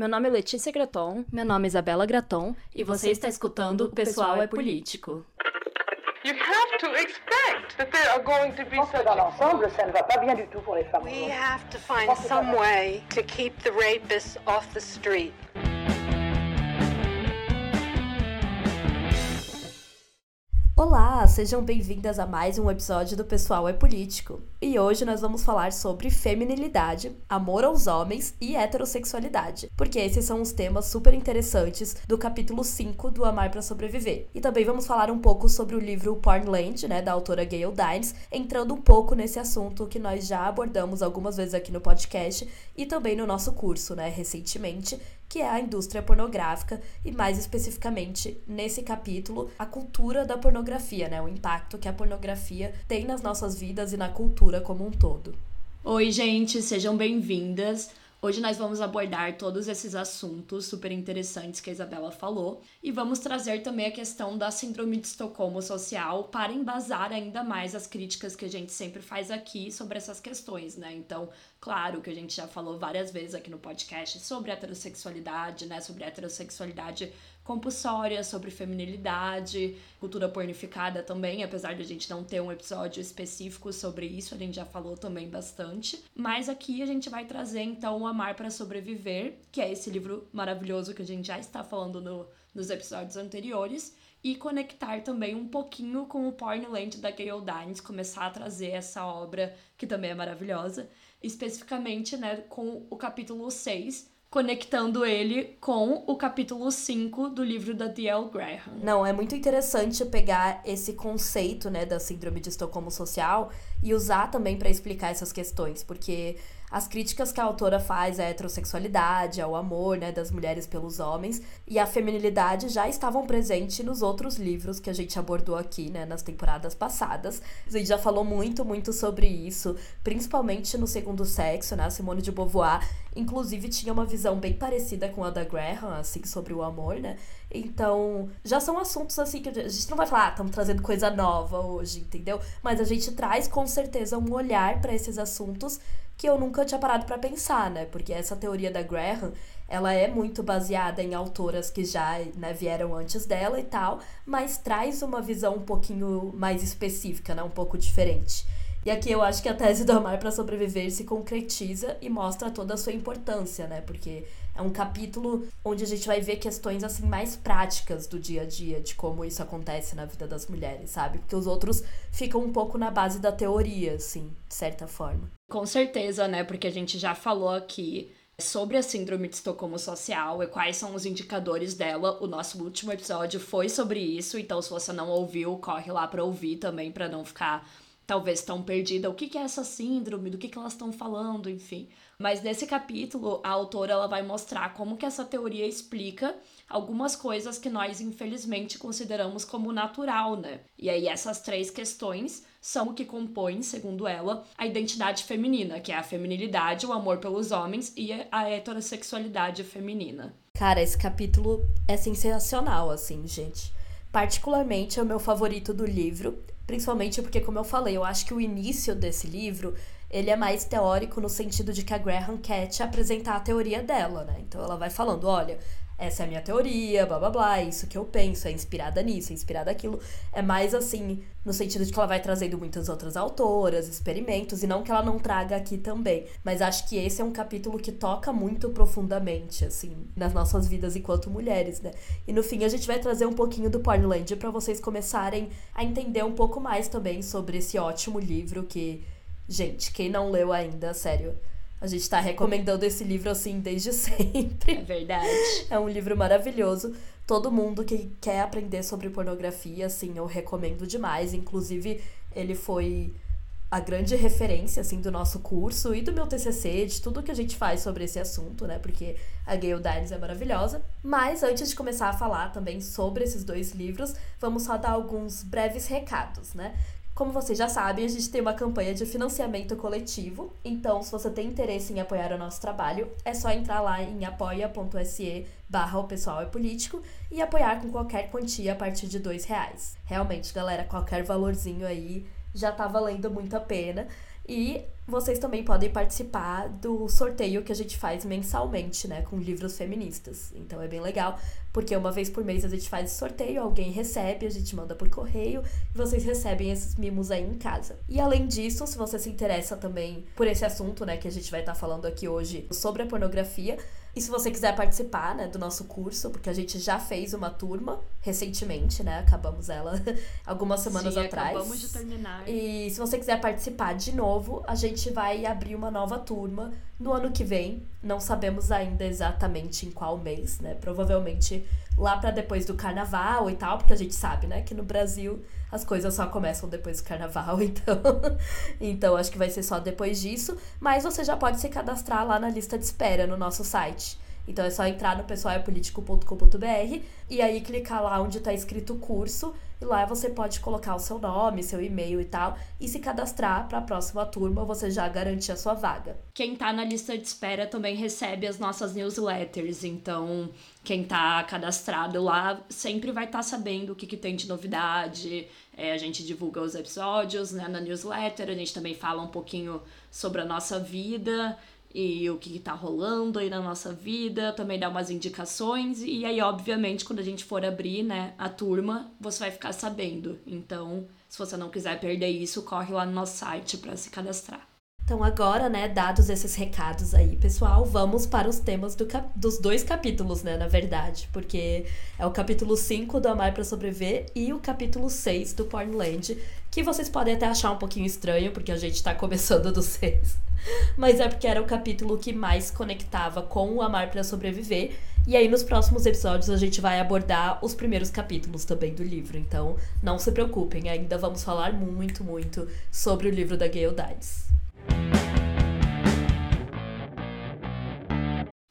Meu nome é Letícia Graton. Meu nome é Isabela Graton. E você está escutando O Pessoal é Político. You have to expect that there are going to be such dans l'ensemble, ça ne va pas bien du tout pour les femmes. We have to find some way to keep the rapists off the street. Olá, sejam bem-vindas a mais um episódio do Pessoal é Político. E hoje nós vamos falar sobre feminilidade, amor aos homens e heterossexualidade, porque esses são os temas super interessantes do capítulo 5 do Amar para Sobreviver. E também vamos falar um pouco sobre o livro Pornland, né, da autora Gail Dines, entrando um pouco nesse assunto que nós já abordamos algumas vezes aqui no podcast e também no nosso curso, né, recentemente, que é a indústria pornográfica e mais especificamente nesse capítulo a cultura da pornografia, né? O impacto que a pornografia tem nas nossas vidas e na cultura como um todo. Oi, gente, sejam bem-vindas. Hoje nós vamos abordar todos esses assuntos super interessantes que a Isabela falou e vamos trazer também a questão da síndrome de Estocolmo social para embasar ainda mais as críticas que a gente sempre faz aqui sobre essas questões, né? Então, claro que a gente já falou várias vezes aqui no podcast sobre heterossexualidade, né? Sobre heterossexualidade compulsória, sobre feminilidade, cultura pornificada também, apesar de a gente não ter um episódio específico sobre isso, a gente já falou também bastante. Mas aqui a gente vai trazer então Amar para Sobreviver, que é esse livro maravilhoso que a gente já está falando no, nos episódios anteriores e conectar também um pouquinho com o Pornland da Gayle Dines, começar a trazer essa obra que também é maravilhosa, especificamente, né, com o capítulo 6, conectando ele com o capítulo 5 do livro da D.L. Graham. Não, é muito interessante pegar esse conceito, né, da síndrome de Estocolmo social e usar também para explicar essas questões, porque as críticas que a autora faz à heterossexualidade, ao amor né, das mulheres pelos homens e à feminilidade já estavam presentes nos outros livros que a gente abordou aqui, né, nas temporadas passadas. A gente já falou muito, muito sobre isso, principalmente no Segundo Sexo, né, a Simone de Beauvoir, inclusive tinha uma visão bem parecida com a da Graham, assim, sobre o amor, né? Então, já são assuntos assim que a gente não vai falar, ah, estamos trazendo coisa nova hoje, entendeu? Mas a gente traz com certeza um olhar para esses assuntos que eu nunca tinha parado para pensar, né? Porque essa teoria da Graham, ela é muito baseada em autoras que já né, vieram antes dela e tal, mas traz uma visão um pouquinho mais específica, né? Um pouco diferente. E aqui eu acho que a tese do Amar para Sobreviver se concretiza e mostra toda a sua importância, né? Porque é um capítulo onde a gente vai ver questões assim mais práticas do dia a dia, de como isso acontece na vida das mulheres, sabe? Porque os outros ficam um pouco na base da teoria, assim, de certa forma. Com certeza, né? Porque a gente já falou aqui sobre a síndrome de Estocolmo social e quais são os indicadores dela. O nosso último episódio foi sobre isso, então se você não ouviu, corre lá para ouvir também para não ficar talvez tão perdida. O que, que é essa síndrome? Do que, que elas estão falando? Enfim. Mas nesse capítulo, a autora ela vai mostrar como que essa teoria explica algumas coisas que nós infelizmente consideramos como natural, né? E aí essas três questões são o que compõem, segundo ela, a identidade feminina, que é a feminilidade, o amor pelos homens e a heterossexualidade feminina. Cara, esse capítulo é sensacional, assim, gente. Particularmente é o meu favorito do livro, principalmente porque, como eu falei, eu acho que o início desse livro ele é mais teórico no sentido de que a Graham quer te apresentar a teoria dela, né? Então ela vai falando, olha, essa é a minha teoria, blá blá blá, isso que eu penso, é inspirada nisso, é inspirada aquilo. É mais assim, no sentido de que ela vai trazendo muitas outras autoras, experimentos, e não que ela não traga aqui também. Mas acho que esse é um capítulo que toca muito profundamente, assim, nas nossas vidas enquanto mulheres, né? E no fim a gente vai trazer um pouquinho do Pornland para vocês começarem a entender um pouco mais também sobre esse ótimo livro que Gente, quem não leu ainda, sério, a gente tá recomendando esse livro assim desde sempre. É verdade. É um livro maravilhoso. Todo mundo que quer aprender sobre pornografia, assim, eu recomendo demais. Inclusive, ele foi a grande referência, assim, do nosso curso e do meu TCC, de tudo que a gente faz sobre esse assunto, né? Porque a Gayle Dines é maravilhosa. Mas antes de começar a falar também sobre esses dois livros, vamos só dar alguns breves recados, né? Como vocês já sabem, a gente tem uma campanha de financiamento coletivo, então se você tem interesse em apoiar o nosso trabalho, é só entrar lá em apoia.se barra o pessoal é político e apoiar com qualquer quantia a partir de dois reais. Realmente, galera, qualquer valorzinho aí já tá valendo muito a pena. E vocês também podem participar do sorteio que a gente faz mensalmente, né, com livros feministas. Então é bem legal, porque uma vez por mês a gente faz sorteio, alguém recebe, a gente manda por correio e vocês recebem esses mimos aí em casa. E além disso, se você se interessa também por esse assunto, né, que a gente vai estar tá falando aqui hoje sobre a pornografia, e se você quiser participar, né, do nosso curso, porque a gente já fez uma turma recentemente, né? Acabamos ela algumas semanas Sim, atrás. Acabamos de terminar. E se você quiser participar de novo, a gente vai abrir uma nova turma no ano que vem. Não sabemos ainda exatamente em qual mês, né? Provavelmente lá para depois do carnaval e tal, porque a gente sabe, né, que no Brasil as coisas só começam depois do carnaval, então. então acho que vai ser só depois disso. Mas você já pode se cadastrar lá na lista de espera no nosso site. Então é só entrar no pessoalpolitico.com.br e aí clicar lá onde está escrito curso e lá você pode colocar o seu nome, seu e-mail e tal e se cadastrar para a próxima turma, você já garantir a sua vaga. Quem está na lista de espera também recebe as nossas newsletters, então quem está cadastrado lá sempre vai estar tá sabendo o que, que tem de novidade. É, a gente divulga os episódios né, na newsletter, a gente também fala um pouquinho sobre a nossa vida e o que está rolando aí na nossa vida, também dá umas indicações e aí obviamente quando a gente for abrir, né, a turma, você vai ficar sabendo. Então, se você não quiser perder isso, corre lá no nosso site para se cadastrar. Então agora, né, dados esses recados aí, pessoal, vamos para os temas do dos dois capítulos, né, na verdade, porque é o capítulo 5 do Amar para Sobreviver e o capítulo 6 do Pornland, que vocês podem até achar um pouquinho estranho, porque a gente tá começando do 6. Mas é porque era o capítulo que mais conectava com o Amar para Sobreviver. E aí, nos próximos episódios, a gente vai abordar os primeiros capítulos também do livro. Então, não se preocupem, ainda vamos falar muito, muito sobre o livro da Gayle Dides.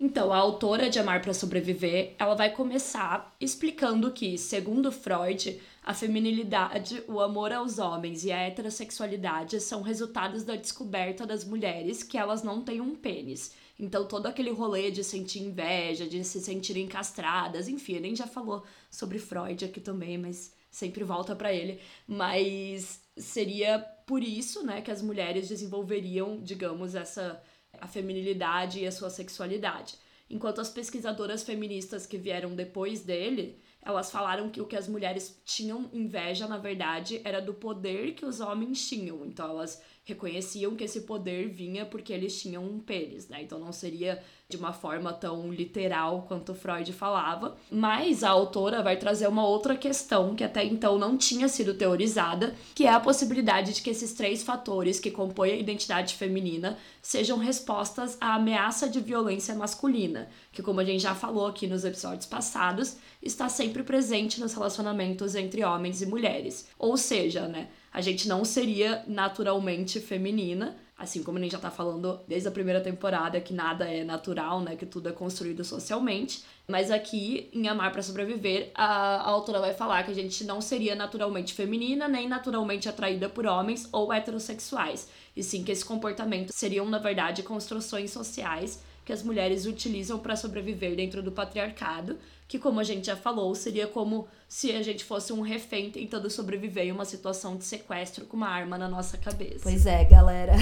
Então, a autora de Amar para Sobreviver, ela vai começar explicando que, segundo Freud, a feminilidade, o amor aos homens e a heterossexualidade são resultados da descoberta das mulheres que elas não têm um pênis. Então, todo aquele rolê de sentir inveja, de se sentirem castradas, enfim, a gente já falou sobre Freud aqui também, mas sempre volta para ele. Mas seria por isso, né, que as mulheres desenvolveriam, digamos, essa a feminilidade e a sua sexualidade. Enquanto as pesquisadoras feministas que vieram depois dele elas falaram que o que as mulheres tinham inveja, na verdade, era do poder que os homens tinham. Então elas reconheciam que esse poder vinha porque eles tinham um pênis, né? Então não seria de uma forma tão literal quanto Freud falava. Mas a autora vai trazer uma outra questão que até então não tinha sido teorizada, que é a possibilidade de que esses três fatores que compõem a identidade feminina sejam respostas à ameaça de violência masculina, que como a gente já falou aqui nos episódios passados, está sempre presente nos relacionamentos entre homens e mulheres. Ou seja, né, a gente não seria naturalmente feminina, assim como a gente já tá falando desde a primeira temporada que nada é natural, né, que tudo é construído socialmente, mas aqui em Amar para Sobreviver, a, a autora vai falar que a gente não seria naturalmente feminina, nem naturalmente atraída por homens ou heterossexuais, e sim que esse comportamento seriam na verdade construções sociais que as mulheres utilizam para sobreviver dentro do patriarcado, que, como a gente já falou, seria como se a gente fosse um refém tentando sobreviver em uma situação de sequestro com uma arma na nossa cabeça. Pois é, galera.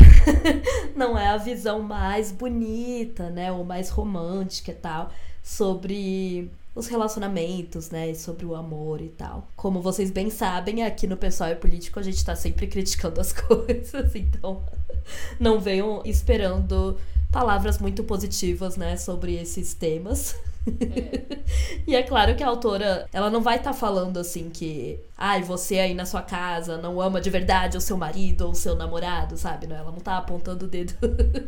Não é a visão mais bonita, né, ou mais romântica e tal, sobre os relacionamentos, né, sobre o amor e tal. Como vocês bem sabem, aqui no Pessoal e Político a gente tá sempre criticando as coisas, então não venham esperando palavras muito positivas, né, sobre esses temas. É. e é claro que a autora, ela não vai estar tá falando assim que, ai, ah, você aí na sua casa não ama de verdade o seu marido ou o seu namorado, sabe? Não, ela não tá apontando o dedo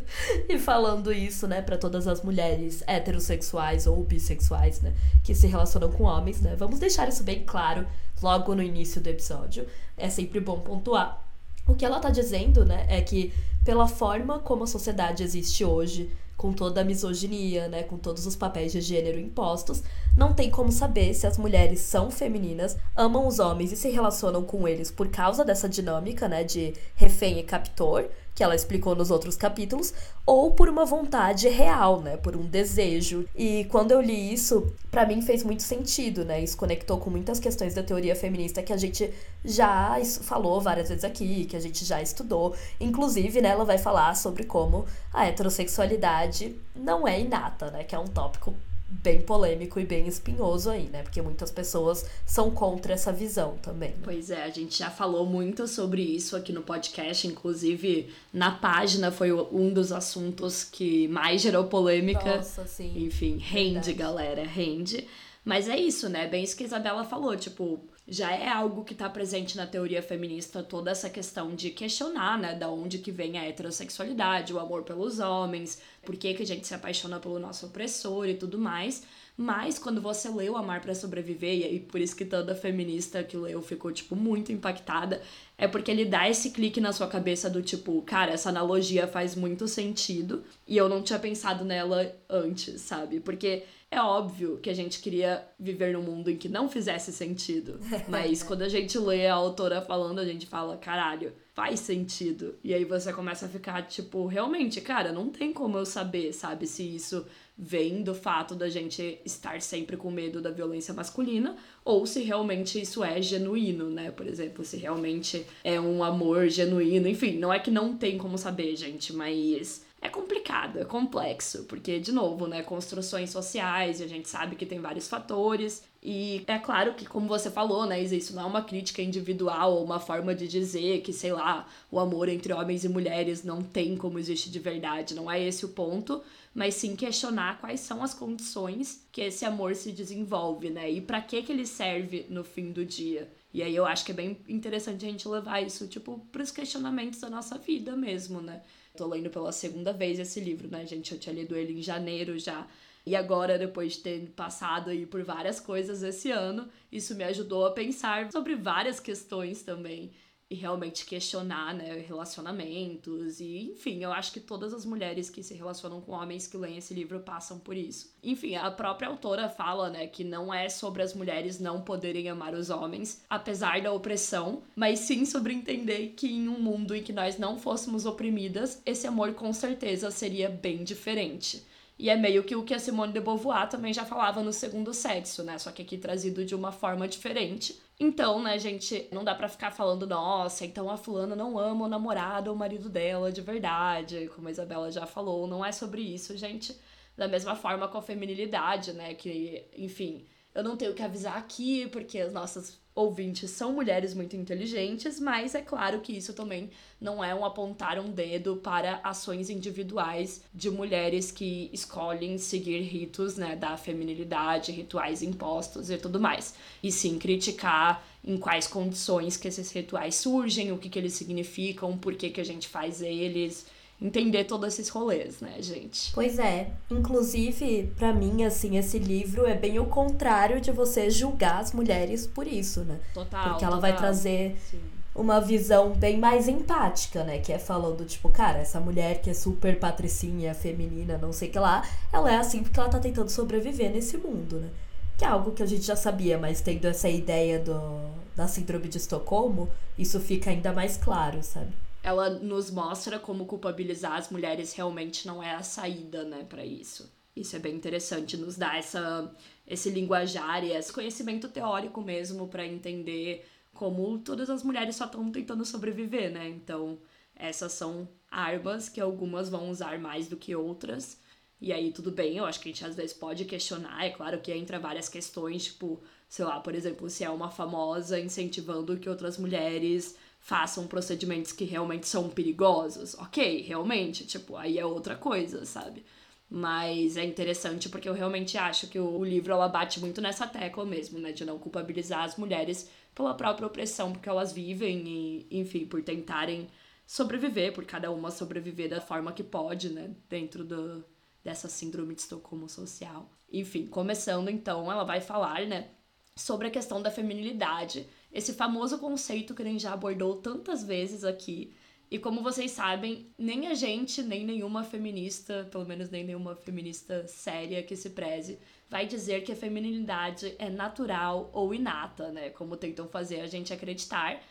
e falando isso, né, para todas as mulheres heterossexuais ou bissexuais, né, que se relacionam com homens, né? Vamos deixar isso bem claro logo no início do episódio. É sempre bom pontuar. O que ela tá dizendo, né, é que pela forma como a sociedade existe hoje, com toda a misoginia, né, com todos os papéis de gênero impostos, não tem como saber se as mulheres são femininas, amam os homens e se relacionam com eles por causa dessa dinâmica, né, de refém e captor, que ela explicou nos outros capítulos, ou por uma vontade real, né? Por um desejo. E quando eu li isso, para mim fez muito sentido, né? Isso conectou com muitas questões da teoria feminista que a gente já falou várias vezes aqui, que a gente já estudou. Inclusive, né, ela vai falar sobre como a heterossexualidade não é inata, né? Que é um tópico bem polêmico e bem espinhoso aí, né? Porque muitas pessoas são contra essa visão também. Né? Pois é, a gente já falou muito sobre isso aqui no podcast, inclusive na página foi um dos assuntos que mais gerou polêmica. Nossa, sim. Enfim, rende, Verdade. galera, rende. Mas é isso, né? Bem isso que a Isabela falou, tipo, já é algo que está presente na teoria feminista toda essa questão de questionar, né, da onde que vem a heterossexualidade, o amor pelos homens, por que, que a gente se apaixona pelo nosso opressor e tudo mais. Mas quando você leu Amar para Sobreviver, e por isso que toda feminista que leu ficou, tipo, muito impactada, é porque ele dá esse clique na sua cabeça do tipo, cara, essa analogia faz muito sentido e eu não tinha pensado nela antes, sabe? Porque é óbvio que a gente queria viver num mundo em que não fizesse sentido. Mas quando a gente lê a autora falando, a gente fala, caralho, faz sentido. E aí você começa a ficar, tipo, realmente, cara, não tem como eu saber, sabe, se isso vem do fato da gente estar sempre com medo da violência masculina ou se realmente isso é genuíno, né? Por exemplo, se realmente é um amor genuíno. Enfim, não é que não tem como saber, gente, mas é complicado, é complexo, porque, de novo, né, construções sociais, e a gente sabe que tem vários fatores, e é claro que, como você falou, né, isso não é uma crítica individual ou uma forma de dizer que, sei lá, o amor entre homens e mulheres não tem como existe de verdade, não é esse o ponto, mas sim questionar quais são as condições que esse amor se desenvolve, né, e para que que ele serve no fim do dia. E aí eu acho que é bem interessante a gente levar isso, tipo, pros questionamentos da nossa vida mesmo, né? Tô lendo pela segunda vez esse livro, né, gente? Eu tinha lido ele em janeiro já. E agora, depois de ter passado aí por várias coisas esse ano, isso me ajudou a pensar sobre várias questões também e realmente questionar, né, relacionamentos e, enfim, eu acho que todas as mulheres que se relacionam com homens que leem esse livro passam por isso. Enfim, a própria autora fala, né, que não é sobre as mulheres não poderem amar os homens, apesar da opressão, mas sim sobre entender que em um mundo em que nós não fôssemos oprimidas, esse amor com certeza seria bem diferente. E é meio que o que a Simone de Beauvoir também já falava no segundo sexo, né? Só que aqui trazido de uma forma diferente. Então, né, gente, não dá para ficar falando, nossa, então a fulana não ama o namorado ou o marido dela de verdade, como a Isabela já falou, não é sobre isso, gente. Da mesma forma com a feminilidade, né, que, enfim, eu não tenho que avisar aqui, porque as nossas ouvintes são mulheres muito inteligentes, mas é claro que isso também não é um apontar um dedo para ações individuais de mulheres que escolhem seguir ritos né, da feminilidade, rituais impostos e tudo mais. E sim criticar em quais condições que esses rituais surgem, o que, que eles significam, por que, que a gente faz eles entender todos esses rolês, né, gente? Pois é. Inclusive, para mim, assim, esse livro é bem o contrário de você julgar as mulheres por isso, né? Total. Porque ela total. vai trazer Sim. uma visão bem mais empática, né? Que é falando, tipo, cara, essa mulher que é super patricinha, feminina, não sei o que lá, ela é assim porque ela tá tentando sobreviver nesse mundo, né? Que é algo que a gente já sabia, mas tendo essa ideia do, da síndrome de Estocolmo, isso fica ainda mais claro, sabe? Ela nos mostra como culpabilizar as mulheres realmente não é a saída, né, para isso. Isso é bem interessante, nos dá essa, esse linguajar e esse conhecimento teórico mesmo para entender como todas as mulheres só estão tentando sobreviver, né? Então, essas são armas que algumas vão usar mais do que outras. E aí, tudo bem, eu acho que a gente às vezes pode questionar, é claro que entra várias questões, tipo, sei lá, por exemplo, se é uma famosa incentivando que outras mulheres façam procedimentos que realmente são perigosos, ok, realmente, tipo, aí é outra coisa, sabe? Mas é interessante porque eu realmente acho que o, livro ela bate muito nessa tecla mesmo, né? De não culpabilizar as mulheres pela própria opressão porque elas vivem e, enfim, por tentarem sobreviver, por cada uma sobreviver da forma que pode, né? Dentro do, dessa síndrome de Estocolmo social. Enfim, começando então, ela vai falar, né? Sobre a questão da feminilidade esse famoso conceito que a gente já abordou tantas vezes aqui. E como vocês sabem, nem a gente, nem nenhuma feminista, pelo menos nem nenhuma feminista séria que se preze, vai dizer que a feminilidade é natural ou inata, né? Como tentam fazer a gente acreditar.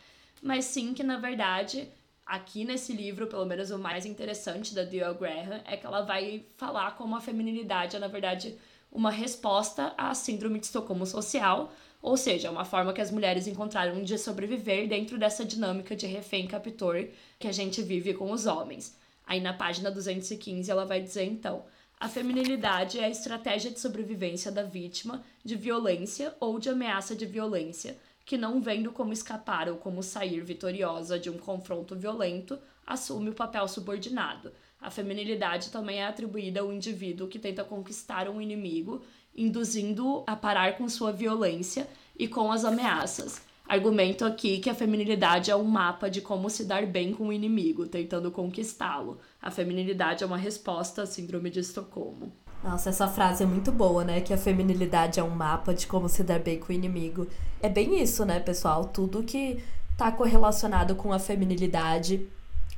Mas sim que, na verdade, Aqui nesse livro, pelo menos o mais interessante da Dale Graham é que ela vai falar como a feminilidade é, na verdade, uma resposta à síndrome de Estocolmo social, ou seja, é uma forma que as mulheres encontraram de sobreviver dentro dessa dinâmica de refém-captor que a gente vive com os homens. Aí na página 215 ela vai dizer então: a feminilidade é a estratégia de sobrevivência da vítima de violência ou de ameaça de violência que, não vendo como escapar ou como sair vitoriosa de um confronto violento, assume o papel subordinado. A feminilidade também é atribuída ao indivíduo que tenta conquistar um inimigo, induzindo a parar com sua violência e com as ameaças. Argumento aqui que a feminilidade é um mapa de como se dar bem com o inimigo, tentando conquistá-lo. A feminilidade é uma resposta à síndrome de Estocolmo. Nossa, essa frase é muito boa, né? Que a feminilidade é um mapa de como se dar bem com o inimigo. É bem isso, né, pessoal? Tudo que tá correlacionado com a feminilidade,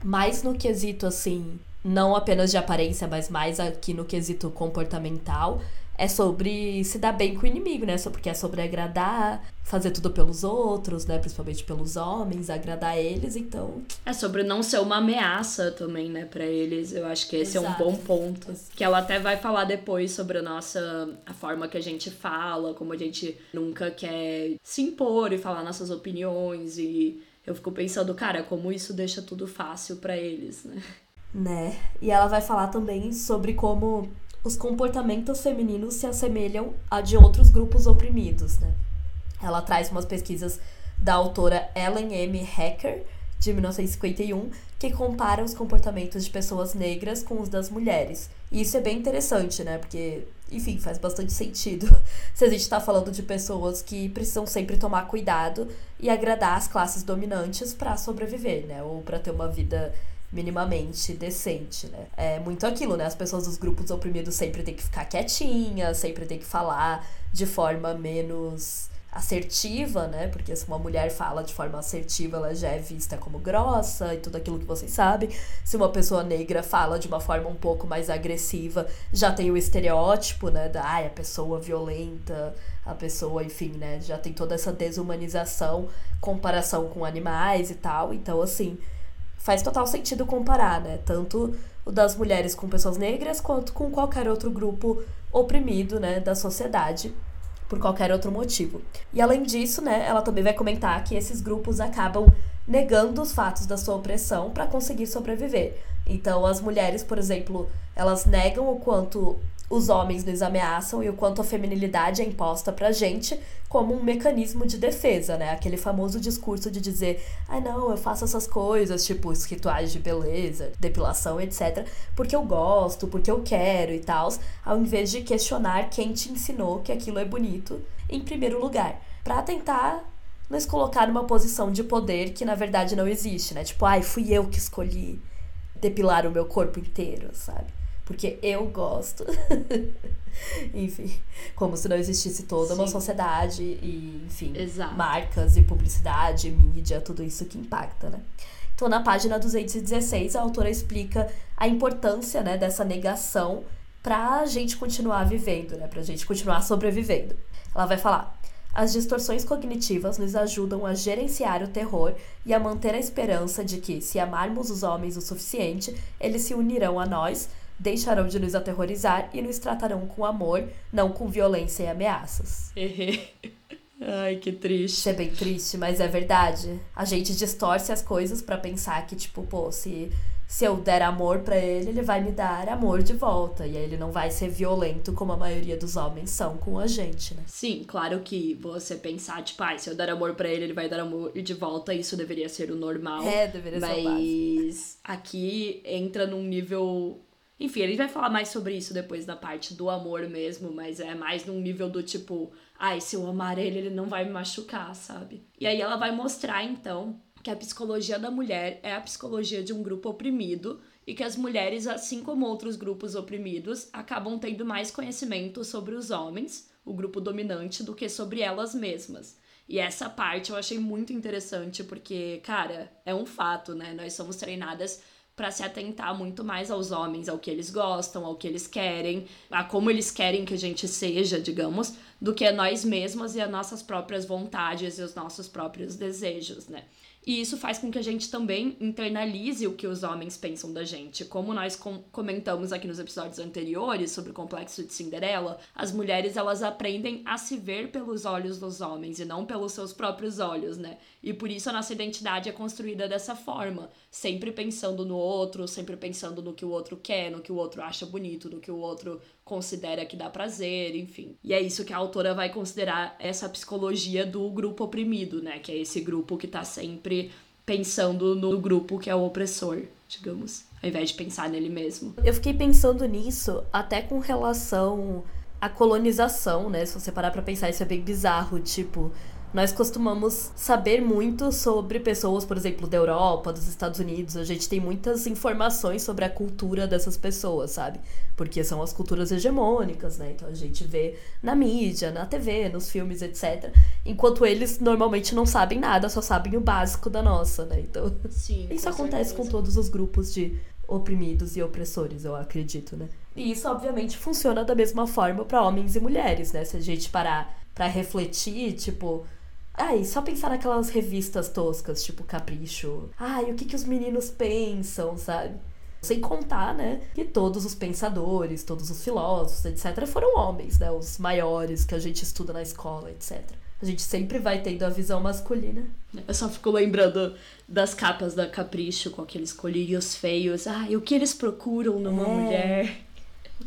mais no quesito assim, não apenas de aparência, mas mais aqui no quesito comportamental, é sobre se dar bem com o inimigo, né? Porque é sobre agradar, fazer tudo pelos outros, né? Principalmente pelos homens, agradar eles, então. É sobre não ser uma ameaça também, né, para eles. Eu acho que esse Exato. é um bom ponto. Que ela até vai falar depois sobre a nossa a forma que a gente fala, como a gente nunca quer se impor e falar nossas opiniões e eu fico pensando, cara, como isso deixa tudo fácil para eles, né? Né? E ela vai falar também sobre como os comportamentos femininos se assemelham a de outros grupos oprimidos, né? Ela traz umas pesquisas da autora Ellen M. Hacker, de 1951, que compara os comportamentos de pessoas negras com os das mulheres. E isso é bem interessante, né? Porque, enfim, faz bastante sentido se a gente está falando de pessoas que precisam sempre tomar cuidado e agradar as classes dominantes para sobreviver, né? Ou para ter uma vida minimamente decente, né? É muito aquilo, né? As pessoas dos grupos oprimidos sempre têm que ficar quietinhas, sempre têm que falar de forma menos assertiva, né? Porque se uma mulher fala de forma assertiva, ela já é vista como grossa e tudo aquilo que vocês sabem. Se uma pessoa negra fala de uma forma um pouco mais agressiva, já tem o estereótipo, né? Da ai, a pessoa violenta, a pessoa, enfim, né? Já tem toda essa desumanização, comparação com animais e tal. Então, assim, faz total sentido comparar, né? Tanto o das mulheres com pessoas negras quanto com qualquer outro grupo oprimido, né, da sociedade por qualquer outro motivo. E além disso, né, ela também vai comentar que esses grupos acabam negando os fatos da sua opressão para conseguir sobreviver. Então, as mulheres, por exemplo, elas negam o quanto os homens nos ameaçam e o quanto a feminilidade é imposta pra gente como um mecanismo de defesa, né? Aquele famoso discurso de dizer, ah não, eu faço essas coisas, tipo os rituais de beleza, depilação, etc, porque eu gosto, porque eu quero e tal, ao invés de questionar quem te ensinou que aquilo é bonito em primeiro lugar, para tentar nos colocar numa posição de poder que na verdade não existe, né? Tipo, ai, fui eu que escolhi depilar o meu corpo inteiro, sabe? Porque eu gosto. enfim, como se não existisse toda Sim. uma sociedade e, enfim, Exato. marcas e publicidade, mídia, tudo isso que impacta, né? Então, na página 216, a autora explica a importância, né, dessa negação pra gente continuar vivendo, né, pra gente continuar sobrevivendo. Ela vai falar: as distorções cognitivas nos ajudam a gerenciar o terror e a manter a esperança de que, se amarmos os homens o suficiente, eles se unirão a nós deixarão de nos aterrorizar e nos tratarão com amor, não com violência e ameaças. Ai, que triste. Isso é bem triste, mas é verdade. A gente distorce as coisas para pensar que, tipo, pô, se, se eu der amor para ele, ele vai me dar amor de volta. E aí ele não vai ser violento como a maioria dos homens são com a gente, né? Sim, claro que você pensar, tipo, ah, se eu der amor para ele, ele vai dar amor de volta, isso deveria ser o normal. É, deveria mas ser o. Mas aqui entra num nível enfim, ele vai falar mais sobre isso depois da parte do amor mesmo, mas é mais num nível do tipo, ai, se eu amar ele, ele não vai me machucar, sabe? E aí ela vai mostrar então que a psicologia da mulher é a psicologia de um grupo oprimido e que as mulheres, assim como outros grupos oprimidos, acabam tendo mais conhecimento sobre os homens, o grupo dominante, do que sobre elas mesmas. E essa parte eu achei muito interessante porque, cara, é um fato, né? Nós somos treinadas para se atentar muito mais aos homens, ao que eles gostam, ao que eles querem, a como eles querem que a gente seja, digamos, do que nós mesmos e as nossas próprias vontades e os nossos próprios desejos, né? E isso faz com que a gente também internalize o que os homens pensam da gente. Como nós com comentamos aqui nos episódios anteriores sobre o complexo de Cinderela, as mulheres elas aprendem a se ver pelos olhos dos homens e não pelos seus próprios olhos, né? E por isso a nossa identidade é construída dessa forma, sempre pensando no outro, sempre pensando no que o outro quer, no que o outro acha bonito, no que o outro considera que dá prazer, enfim. E é isso que a autora vai considerar essa psicologia do grupo oprimido, né? Que é esse grupo que tá sempre pensando no grupo que é o opressor, digamos, ao invés de pensar nele mesmo. Eu fiquei pensando nisso até com relação à colonização, né? Se você parar pra pensar, isso é bem bizarro, tipo, nós costumamos saber muito sobre pessoas, por exemplo, da Europa, dos Estados Unidos. A gente tem muitas informações sobre a cultura dessas pessoas, sabe? Porque são as culturas hegemônicas, né? Então a gente vê na mídia, na TV, nos filmes, etc. Enquanto eles normalmente não sabem nada, só sabem o básico da nossa, né? Então. Sim, isso acontece certeza. com todos os grupos de oprimidos e opressores, eu acredito, né? E isso, obviamente, funciona da mesma forma para homens e mulheres, né? Se a gente parar para refletir, tipo, Ai, só pensar naquelas revistas toscas, tipo Capricho. Ai, o que, que os meninos pensam, sabe? Sem contar, né, que todos os pensadores, todos os filósofos, etc., foram homens, né? Os maiores que a gente estuda na escola, etc. A gente sempre vai tendo a visão masculina. Eu só fico lembrando das capas da Capricho com aqueles colírios feios. Ai, o que eles procuram numa É. mulher?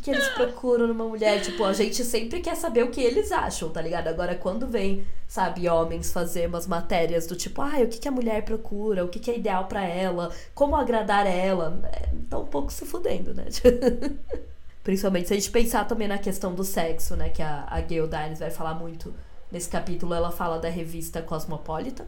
Que eles procuram numa mulher? Tipo, a gente sempre quer saber o que eles acham, tá ligado? Agora, quando vem, sabe, homens fazer umas matérias do tipo, ai, o que, que a mulher procura? O que, que é ideal pra ela? Como agradar ela? É, tá um pouco se fudendo, né? Principalmente se a gente pensar também na questão do sexo, né? Que a, a Gayle Dines vai falar muito nesse capítulo. Ela fala da revista Cosmopolitan.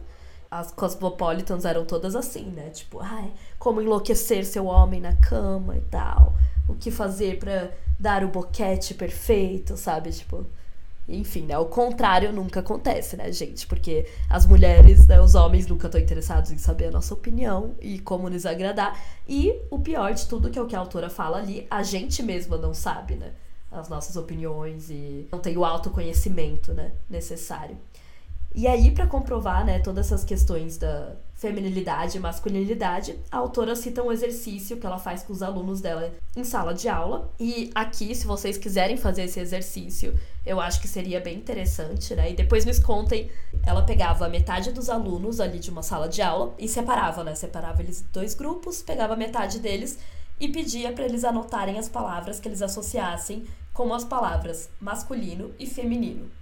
As Cosmopolitans eram todas assim, né? Tipo, ai, como enlouquecer seu homem na cama e tal. O que fazer pra dar o boquete perfeito, sabe? Tipo, enfim, né? O contrário nunca acontece, né, gente? Porque as mulheres, né, os homens nunca estão interessados em saber a nossa opinião e como nos agradar. E o pior de tudo, que é o que a autora fala ali, a gente mesma não sabe, né? As nossas opiniões e não tem o autoconhecimento, né, necessário. E aí, para comprovar, né, todas essas questões da feminilidade e masculinidade, a autora cita um exercício que ela faz com os alunos dela em sala de aula. E aqui, se vocês quiserem fazer esse exercício, eu acho que seria bem interessante, né? E depois nos contem, ela pegava metade dos alunos ali de uma sala de aula e separava, né? Separava eles em dois grupos, pegava metade deles e pedia para eles anotarem as palavras que eles associassem com as palavras masculino e feminino.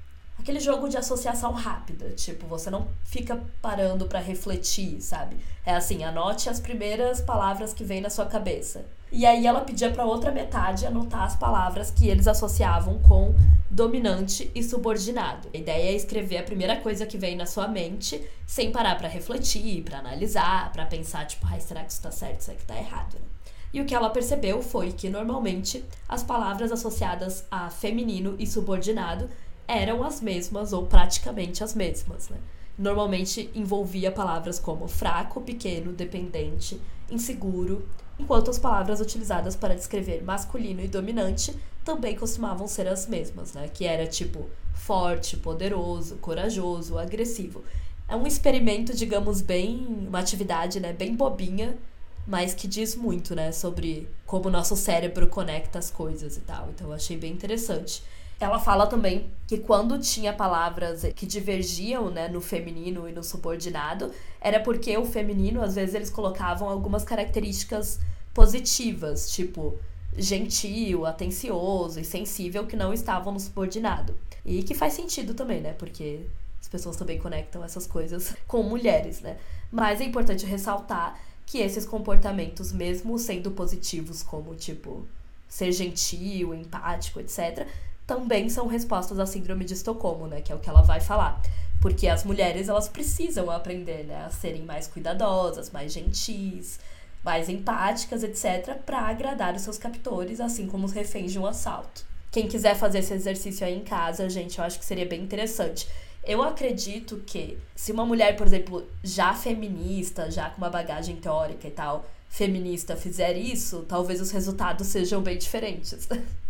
Aquele jogo de associação rápida, tipo, você não fica parando para refletir, sabe? É assim, anote as primeiras palavras que vêm na sua cabeça. E aí ela pedia para outra metade anotar as palavras que eles associavam com dominante e subordinado. A ideia é escrever a primeira coisa que vem na sua mente, sem parar para refletir, para analisar, para pensar tipo, ai, será que isso tá certo, será que tá errado, né? E o que ela percebeu foi que normalmente as palavras associadas a feminino e subordinado eram as mesmas ou praticamente as mesmas, né? Normalmente envolvia palavras como fraco, pequeno, dependente, inseguro, enquanto as palavras utilizadas para descrever masculino e dominante também costumavam ser as mesmas, né? Que era tipo forte, poderoso, corajoso, agressivo. É um experimento, digamos, bem. uma atividade, né? Bem bobinha, mas que diz muito, né? Sobre como o nosso cérebro conecta as coisas e tal. Então eu achei bem interessante. Ela fala também que quando tinha palavras que divergiam, né, no feminino e no subordinado, era porque o feminino, às vezes, eles colocavam algumas características positivas, tipo gentil, atencioso e sensível, que não estavam no subordinado. E que faz sentido também, né, porque as pessoas também conectam essas coisas com mulheres, né. Mas é importante ressaltar que esses comportamentos, mesmo sendo positivos, como, tipo, ser gentil, empático, etc., também são respostas à síndrome de Estocolmo, né? Que é o que ela vai falar. Porque as mulheres, elas precisam aprender, né? A serem mais cuidadosas, mais gentis, mais empáticas, etc. para agradar os seus captores, assim como os reféns de um assalto. Quem quiser fazer esse exercício aí em casa, gente, eu acho que seria bem interessante. Eu acredito que se uma mulher, por exemplo, já feminista, já com uma bagagem teórica e tal, feminista, fizer isso, talvez os resultados sejam bem diferentes.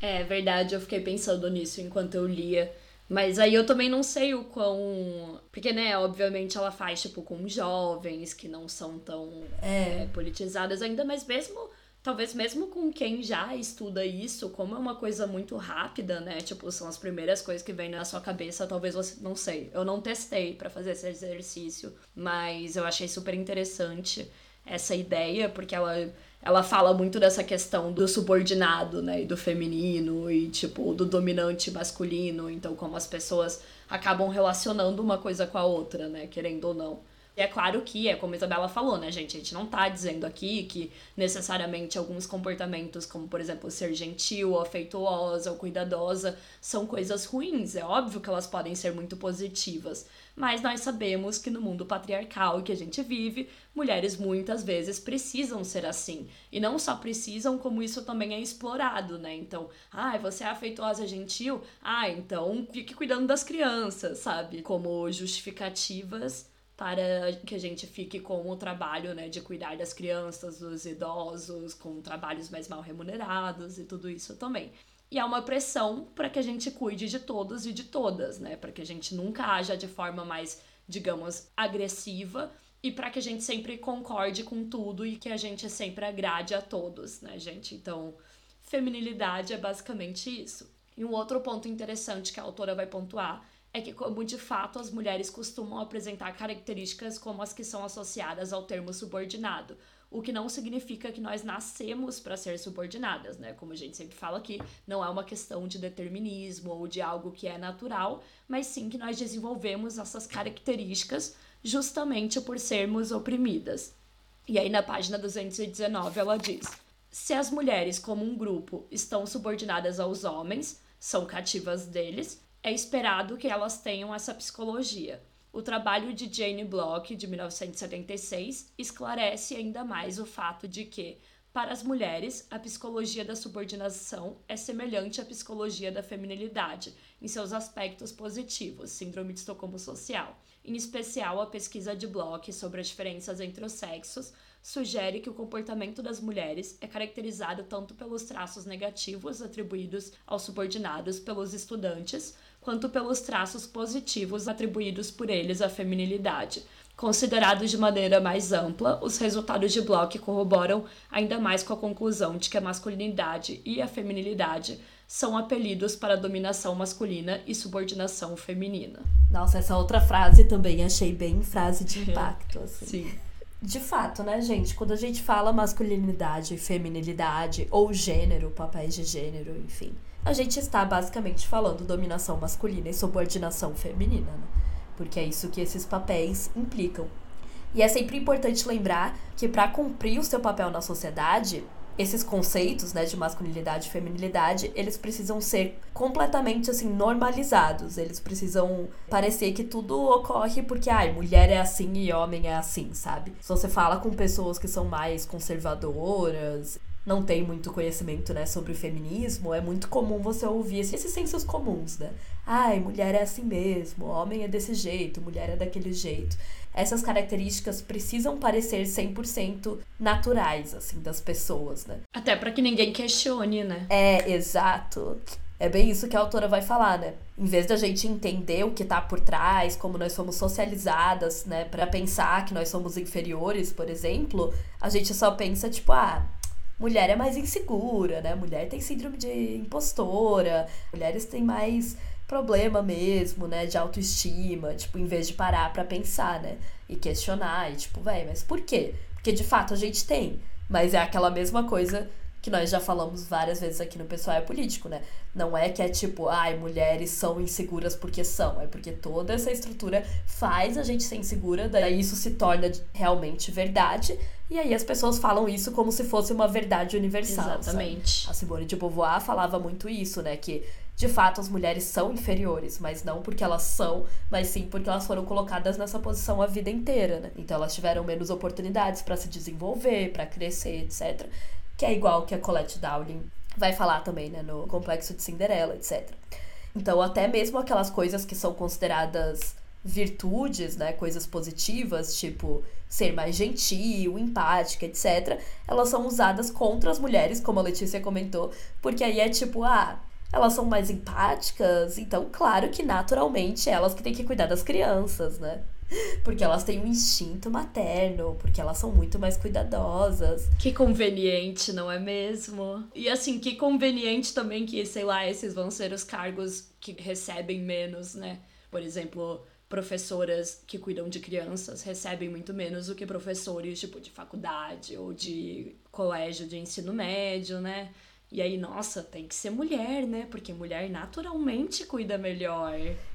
É verdade, eu fiquei pensando nisso enquanto eu lia. Mas aí eu também não sei o quão. Porque, né, obviamente ela faz, tipo, com jovens que não são tão é. É, politizadas ainda, mas mesmo talvez mesmo com quem já estuda isso, como é uma coisa muito rápida, né? Tipo, são as primeiras coisas que vêm na sua cabeça, talvez você não sei. Eu não testei para fazer esse exercício, mas eu achei super interessante essa ideia, porque ela ela fala muito dessa questão do subordinado, né, e do feminino e tipo do dominante masculino, então como as pessoas acabam relacionando uma coisa com a outra, né, querendo ou não. E é claro que, é como a Isabela falou, né, gente? A gente não tá dizendo aqui que necessariamente alguns comportamentos, como por exemplo ser gentil, ou afetuosa ou cuidadosa, são coisas ruins. É óbvio que elas podem ser muito positivas. Mas nós sabemos que no mundo patriarcal que a gente vive, mulheres muitas vezes precisam ser assim. E não só precisam, como isso também é explorado, né? Então, ah, você é afetuosa, gentil? Ah, então fique cuidando das crianças, sabe? Como justificativas para que a gente fique com o trabalho né, de cuidar das crianças, dos idosos, com trabalhos mais mal remunerados e tudo isso também. E há uma pressão para que a gente cuide de todos e de todas, né? Para que a gente nunca haja de forma mais, digamos, agressiva e para que a gente sempre concorde com tudo e que a gente sempre agrade a todos, né, gente? Então, feminilidade é basicamente isso. E um outro ponto interessante que a autora vai pontuar é que, como de fato as mulheres costumam apresentar características como as que são associadas ao termo subordinado, o que não significa que nós nascemos para ser subordinadas, né? Como a gente sempre fala aqui, não é uma questão de determinismo ou de algo que é natural, mas sim que nós desenvolvemos essas características justamente por sermos oprimidas. E aí na página 219 ela diz: se as mulheres, como um grupo, estão subordinadas aos homens, são cativas deles, é esperado que elas tenham essa psicologia. O trabalho de Jane Block, de 1976, esclarece ainda mais o fato de que, para as mulheres, a psicologia da subordinação é semelhante à psicologia da feminilidade, em seus aspectos positivos, síndrome de Estocolmo social. Em especial, a pesquisa de Block sobre as diferenças entre os sexos sugere que o comportamento das mulheres é caracterizado tanto pelos traços negativos atribuídos aos subordinados pelos estudantes, quanto pelos traços positivos atribuídos por eles à feminilidade. Considerados de maneira mais ampla, os resultados de Bloch corroboram ainda mais com a conclusão de que a masculinidade e a feminilidade são apelidos para dominação masculina e subordinação feminina. Nossa, essa outra frase também achei bem frase de impacto. Assim. Sim. De fato, né, gente? Quando a gente fala masculinidade, feminilidade ou gênero, papéis de gênero, enfim, a gente está basicamente falando dominação masculina e subordinação feminina, né? Porque é isso que esses papéis implicam. E é sempre importante lembrar que para cumprir o seu papel na sociedade, esses conceitos, né, de masculinidade e feminilidade, eles precisam ser completamente assim normalizados. Eles precisam parecer que tudo ocorre porque ai, mulher é assim e homem é assim, sabe? Se você fala com pessoas que são mais conservadoras, não tem muito conhecimento, né, sobre o feminismo, é muito comum você ouvir esses sensos comuns, né? Ai, mulher é assim mesmo, homem é desse jeito, mulher é daquele jeito. Essas características precisam parecer 100% naturais, assim, das pessoas, né? Até para que ninguém questione, né? É, exato. É bem isso que a autora vai falar, né? Em vez da gente entender o que tá por trás, como nós somos socializadas, né, para pensar que nós somos inferiores, por exemplo, a gente só pensa tipo, ah, mulher é mais insegura, né? Mulher tem síndrome de impostora, mulheres têm mais problema mesmo, né, de autoestima, tipo, em vez de parar para pensar, né, e questionar, e tipo, velho, mas por quê? Porque de fato a gente tem, mas é aquela mesma coisa que nós já falamos várias vezes aqui no Pessoal é Político, né? Não é que é tipo, ai, mulheres são inseguras porque são, é porque toda essa estrutura faz a gente ser insegura, daí isso se torna realmente verdade, e aí as pessoas falam isso como se fosse uma verdade universal. Exatamente. Sabe? A Simone de Beauvoir falava muito isso, né? Que de fato as mulheres são inferiores, mas não porque elas são, mas sim porque elas foram colocadas nessa posição a vida inteira, né? Então elas tiveram menos oportunidades para se desenvolver, para crescer, etc que é igual que a Colette Dowling vai falar também, né, no Complexo de Cinderela, etc. Então, até mesmo aquelas coisas que são consideradas virtudes, né, coisas positivas, tipo ser mais gentil, empática, etc, elas são usadas contra as mulheres, como a Letícia comentou, porque aí é tipo, ah, elas são mais empáticas, então, claro que naturalmente elas que têm que cuidar das crianças, né? Porque elas têm um instinto materno, porque elas são muito mais cuidadosas. Que conveniente, não é mesmo? E assim, que conveniente também que, sei lá, esses vão ser os cargos que recebem menos, né? Por exemplo, professoras que cuidam de crianças recebem muito menos do que professores, tipo, de faculdade ou de colégio de ensino médio, né? E aí, nossa, tem que ser mulher, né? Porque mulher naturalmente cuida melhor.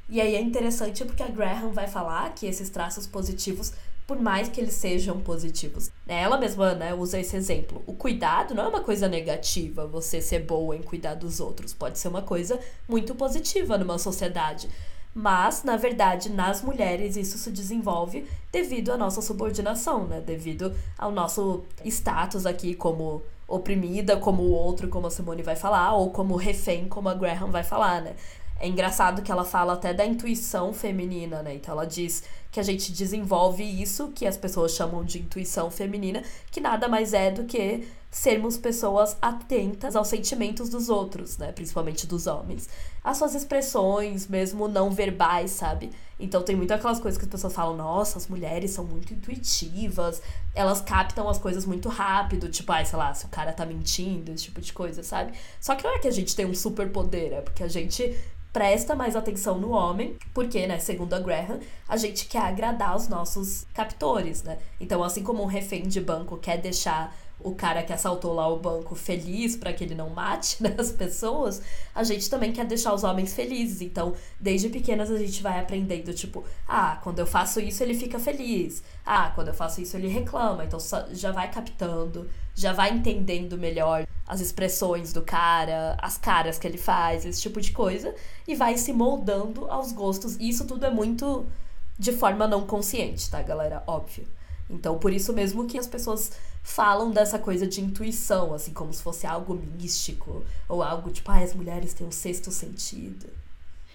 E aí é interessante porque a Graham vai falar que esses traços positivos, por mais que eles sejam positivos, né? ela mesma né, usa esse exemplo. O cuidado não é uma coisa negativa, você ser boa em cuidar dos outros. Pode ser uma coisa muito positiva numa sociedade. Mas, na verdade, nas mulheres isso se desenvolve devido à nossa subordinação, né? Devido ao nosso status aqui como oprimida, como o outro, como a Simone vai falar, ou como refém, como a Graham vai falar, né? É engraçado que ela fala até da intuição feminina, né? Então ela diz que a gente desenvolve isso que as pessoas chamam de intuição feminina, que nada mais é do que sermos pessoas atentas aos sentimentos dos outros, né? Principalmente dos homens. As suas expressões, mesmo não verbais, sabe? Então tem muito aquelas coisas que as pessoas falam, nossa, as mulheres são muito intuitivas, elas captam as coisas muito rápido, tipo, ai, sei lá, se o cara tá mentindo, esse tipo de coisa, sabe? Só que não é que a gente tem um superpoder, é porque a gente presta mais atenção no homem, porque, né, segundo a Graham, a gente quer agradar os nossos captores, né? Então, assim como um refém de banco quer deixar o cara que assaltou lá o banco feliz para que ele não mate né, as pessoas, a gente também quer deixar os homens felizes. Então, desde pequenas a gente vai aprendendo, tipo, ah, quando eu faço isso ele fica feliz. Ah, quando eu faço isso ele reclama. Então já vai captando, já vai entendendo melhor as expressões do cara, as caras que ele faz, esse tipo de coisa, e vai se moldando aos gostos. E isso tudo é muito de forma não consciente, tá, galera? Óbvio. Então, por isso mesmo que as pessoas falam dessa coisa de intuição, assim, como se fosse algo místico, ou algo tipo, ah, as mulheres têm um sexto sentido.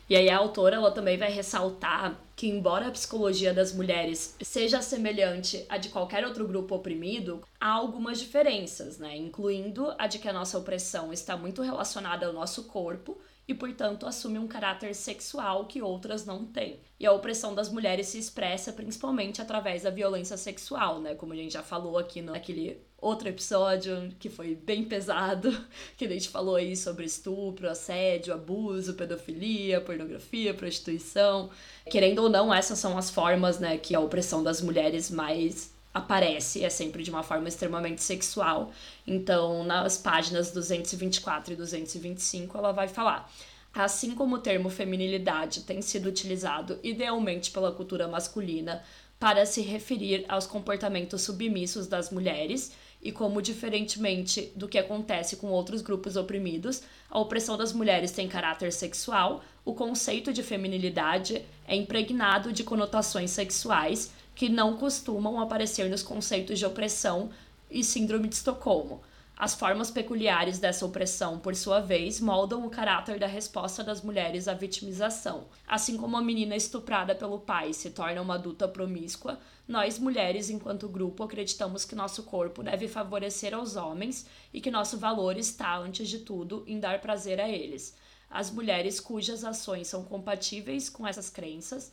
E aí a autora ela também vai ressaltar que embora a psicologia das mulheres seja semelhante à de qualquer outro grupo oprimido, há algumas diferenças, né? Incluindo a de que a nossa opressão está muito relacionada ao nosso corpo e, portanto, assume um caráter sexual que outras não têm. E a opressão das mulheres se expressa principalmente através da violência sexual, né? Como a gente já falou aqui naquele outro episódio que foi bem pesado, que a gente falou aí sobre estupro, assédio, abuso, pedofilia, pornografia, prostituição. Querendo ou não, essas são as formas, né, que a opressão das mulheres mais aparece, é sempre de uma forma extremamente sexual. Então, nas páginas 224 e 225, ela vai falar: assim como o termo feminilidade tem sido utilizado idealmente pela cultura masculina para se referir aos comportamentos submissos das mulheres, e como, diferentemente do que acontece com outros grupos oprimidos, a opressão das mulheres tem caráter sexual, o conceito de feminilidade é impregnado de conotações sexuais que não costumam aparecer nos conceitos de opressão e síndrome de Estocolmo. As formas peculiares dessa opressão, por sua vez, moldam o caráter da resposta das mulheres à vitimização. Assim como a menina estuprada pelo pai se torna uma adulta promíscua, nós mulheres, enquanto grupo, acreditamos que nosso corpo deve favorecer aos homens e que nosso valor está, antes de tudo, em dar prazer a eles. As mulheres cujas ações são compatíveis com essas crenças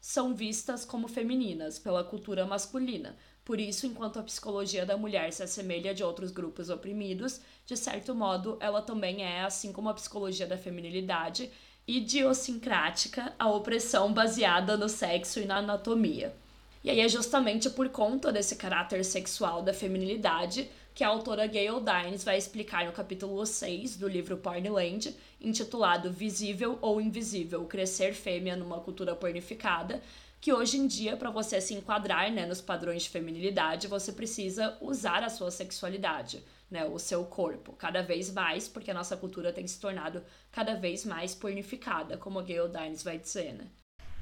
são vistas como femininas pela cultura masculina. Por isso, enquanto a psicologia da mulher se assemelha de outros grupos oprimidos, de certo modo, ela também é, assim como a psicologia da feminilidade, idiosincrática a opressão baseada no sexo e na anatomia. E aí é justamente por conta desse caráter sexual da feminilidade que a autora Gayle Dines vai explicar no capítulo 6 do livro Pornland, intitulado Visível ou Invisível: Crescer Fêmea numa Cultura Pornificada, que hoje em dia, para você se enquadrar né, nos padrões de feminilidade, você precisa usar a sua sexualidade, né, o seu corpo, cada vez mais, porque a nossa cultura tem se tornado cada vez mais pornificada, como a Gayle Dines vai dizer, né?